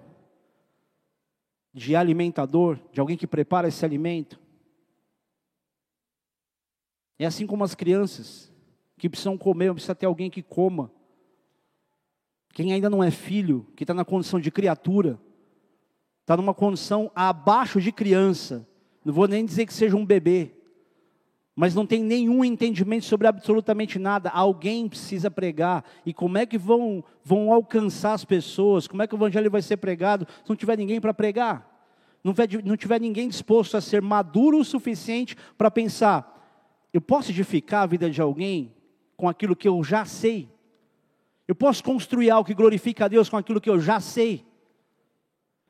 A: de alimentador, de alguém que prepara esse alimento? É assim como as crianças que precisam comer, precisa ter alguém que coma. Quem ainda não é filho, que está na condição de criatura, está numa condição abaixo de criança, não vou nem dizer que seja um bebê, mas não tem nenhum entendimento sobre absolutamente nada. Alguém precisa pregar. E como é que vão, vão alcançar as pessoas? Como é que o evangelho vai ser pregado se não tiver ninguém para pregar? Não tiver, não tiver ninguém disposto a ser maduro o suficiente para pensar: eu posso edificar a vida de alguém com aquilo que eu já sei? Eu posso construir algo que glorifica a Deus com aquilo que eu já sei?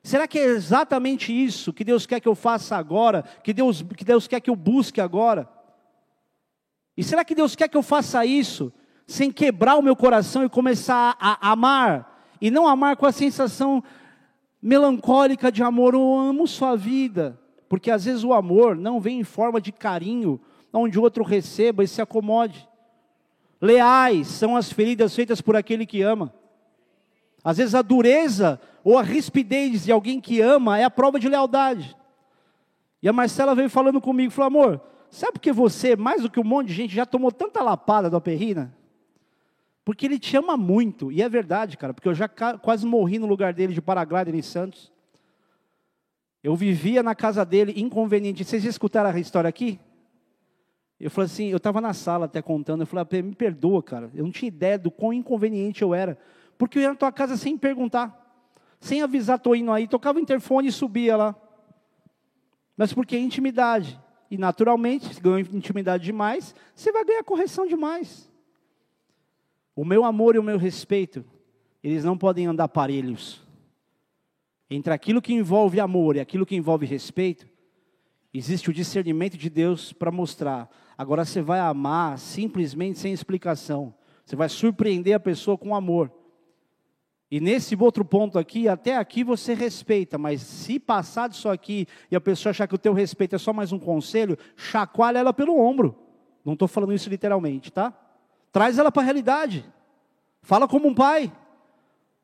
A: Será que é exatamente isso que Deus quer que eu faça agora? Que Deus, que Deus quer que eu busque agora? E será que Deus quer que eu faça isso sem quebrar o meu coração e começar a amar? E não amar com a sensação melancólica de amor, eu amo sua vida. Porque às vezes o amor não vem em forma de carinho, onde o outro receba e se acomode. Leais são as feridas feitas por aquele que ama. Às vezes a dureza ou a rispidez de alguém que ama é a prova de lealdade. E a Marcela veio falando comigo, falou, amor, sabe por que você, mais do que um monte de gente, já tomou tanta lapada da perrina? Porque ele te ama muito, e é verdade, cara, porque eu já quase morri no lugar dele de paraglider em Santos. Eu vivia na casa dele inconveniente. Vocês já escutaram a história aqui? Eu falei assim, eu estava na sala até contando, eu falei, me perdoa, cara, eu não tinha ideia do quão inconveniente eu era, porque eu ia na tua casa sem perguntar, sem avisar, estou indo aí, tocava o interfone e subia lá. Mas porque é intimidade. E naturalmente, se ganhou intimidade demais, você vai ganhar correção demais. O meu amor e o meu respeito, eles não podem andar parelhos. Entre aquilo que envolve amor e aquilo que envolve respeito, existe o discernimento de Deus para mostrar Agora você vai amar simplesmente sem explicação. Você vai surpreender a pessoa com amor. E nesse outro ponto aqui, até aqui você respeita, mas se passar disso aqui e a pessoa achar que o teu respeito é só mais um conselho, chacoalha ela pelo ombro. Não estou falando isso literalmente, tá? Traz ela para a realidade. Fala como um pai.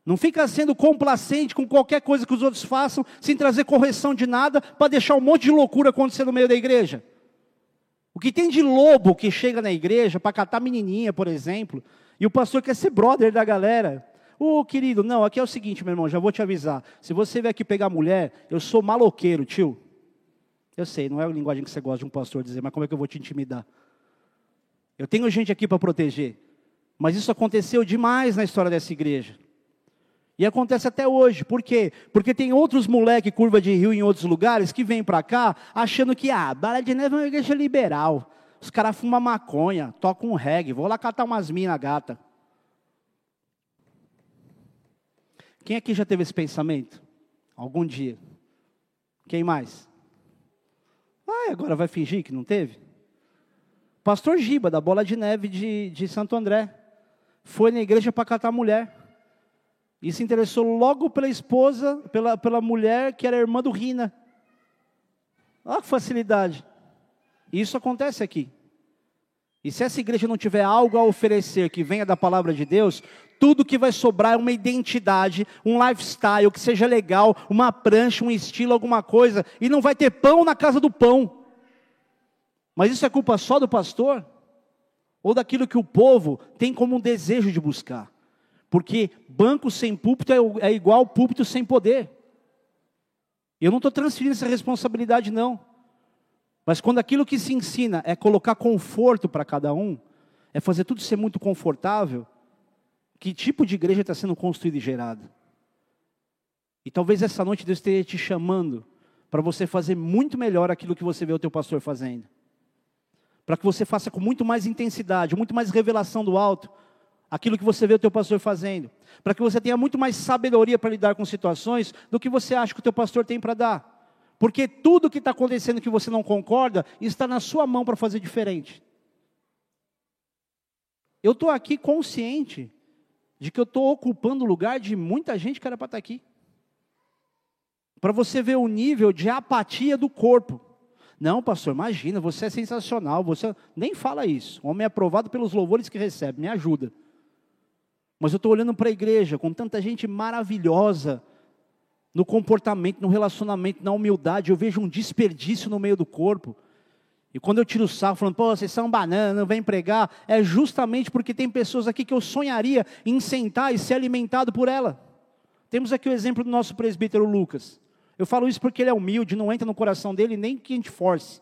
A: Não fica sendo complacente com qualquer coisa que os outros façam, sem trazer correção de nada, para deixar um monte de loucura acontecer no meio da igreja. O que tem de lobo que chega na igreja para catar menininha, por exemplo, e o pastor quer ser brother da galera. Ô oh, querido, não, aqui é o seguinte, meu irmão, já vou te avisar. Se você vier aqui pegar mulher, eu sou maloqueiro, tio. Eu sei, não é a linguagem que você gosta de um pastor dizer, mas como é que eu vou te intimidar? Eu tenho gente aqui para proteger. Mas isso aconteceu demais na história dessa igreja. E acontece até hoje. Por quê? Porque tem outros moleque curva de rio em outros lugares que vêm para cá achando que ah, Bala de Neve é uma igreja liberal. Os caras fumam maconha, tocam um reggae, vou lá catar umas minas gata. Quem aqui já teve esse pensamento? Algum dia? Quem mais? Ah, agora vai fingir que não teve? Pastor Giba, da Bola de Neve de, de Santo André, foi na igreja para catar mulher. E se interessou logo pela esposa, pela, pela mulher que era irmã do Rina. Olha que facilidade. Isso acontece aqui. E se essa igreja não tiver algo a oferecer que venha da palavra de Deus, tudo que vai sobrar é uma identidade, um lifestyle que seja legal, uma prancha, um estilo, alguma coisa, e não vai ter pão na casa do pão. Mas isso é culpa só do pastor? Ou daquilo que o povo tem como um desejo de buscar? Porque banco sem púlpito é, é igual púlpito sem poder. Eu não estou transferindo essa responsabilidade, não. Mas quando aquilo que se ensina é colocar conforto para cada um, é fazer tudo ser muito confortável, que tipo de igreja está sendo construída e gerada? E talvez essa noite Deus esteja te chamando para você fazer muito melhor aquilo que você vê o teu pastor fazendo. Para que você faça com muito mais intensidade, muito mais revelação do alto, aquilo que você vê o teu pastor fazendo, para que você tenha muito mais sabedoria para lidar com situações do que você acha que o teu pastor tem para dar. Porque tudo que está acontecendo que você não concorda está na sua mão para fazer diferente. Eu estou aqui consciente de que eu estou ocupando o lugar de muita gente que era para estar tá aqui. Para você ver o nível de apatia do corpo. Não, pastor, imagina, você é sensacional, você nem fala isso. Homem é aprovado pelos louvores que recebe, me ajuda. Mas eu estou olhando para a igreja com tanta gente maravilhosa, no comportamento, no relacionamento, na humildade, eu vejo um desperdício no meio do corpo. E quando eu tiro o sarro falando, pô, vocês são banana, não vem pregar, é justamente porque tem pessoas aqui que eu sonharia em sentar e ser alimentado por ela. Temos aqui o exemplo do nosso presbítero Lucas. Eu falo isso porque ele é humilde, não entra no coração dele nem que a gente force.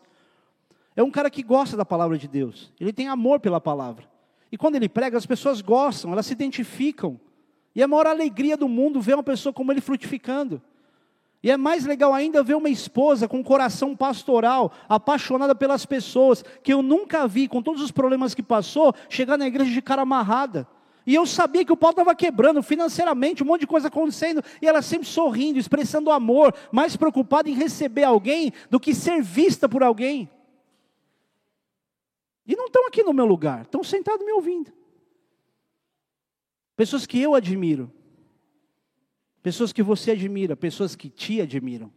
A: É um cara que gosta da palavra de Deus, ele tem amor pela palavra. E quando ele prega, as pessoas gostam, elas se identificam. E é a maior alegria do mundo ver uma pessoa como ele frutificando. E é mais legal ainda ver uma esposa com coração pastoral, apaixonada pelas pessoas, que eu nunca vi, com todos os problemas que passou, chegar na igreja de cara amarrada. E eu sabia que o pau estava quebrando financeiramente, um monte de coisa acontecendo, e ela sempre sorrindo, expressando amor, mais preocupada em receber alguém do que ser vista por alguém. E não estão aqui no meu lugar, estão sentados me ouvindo. Pessoas que eu admiro. Pessoas que você admira, pessoas que te admiram.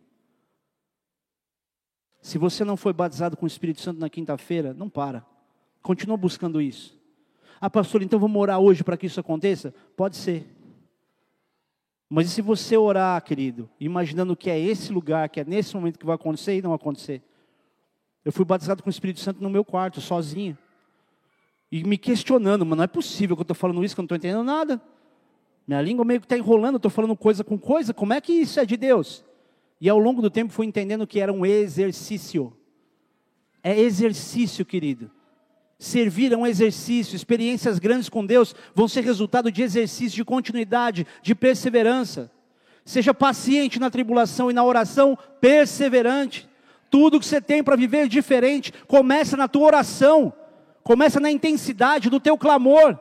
A: Se você não foi batizado com o Espírito Santo na quinta-feira, não para. Continua buscando isso. Ah, pastor, então vamos orar hoje para que isso aconteça? Pode ser. Mas e se você orar, querido, imaginando que é esse lugar, que é nesse momento que vai acontecer e não acontecer? Eu fui batizado com o Espírito Santo no meu quarto, sozinho. E me questionando, mas não é possível que eu estou falando isso, que eu não estou entendendo nada. Minha língua meio que está enrolando, estou falando coisa com coisa, como é que isso é de Deus? E ao longo do tempo fui entendendo que era um exercício. É exercício, querido. Servir é um exercício, experiências grandes com Deus vão ser resultado de exercício, de continuidade, de perseverança. Seja paciente na tribulação e na oração, perseverante. Tudo que você tem para viver diferente começa na tua oração começa na intensidade do teu clamor.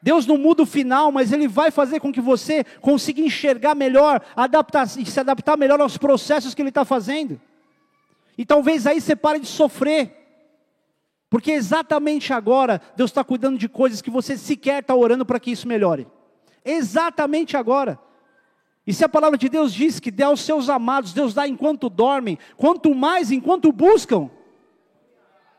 A: Deus não muda o final, mas Ele vai fazer com que você consiga enxergar melhor, adaptar, se adaptar melhor aos processos que Ele está fazendo. E talvez aí você pare de sofrer, porque exatamente agora Deus está cuidando de coisas que você sequer está orando para que isso melhore. Exatamente agora. E se a palavra de Deus diz que dá aos seus amados, Deus dá enquanto dormem, quanto mais enquanto buscam.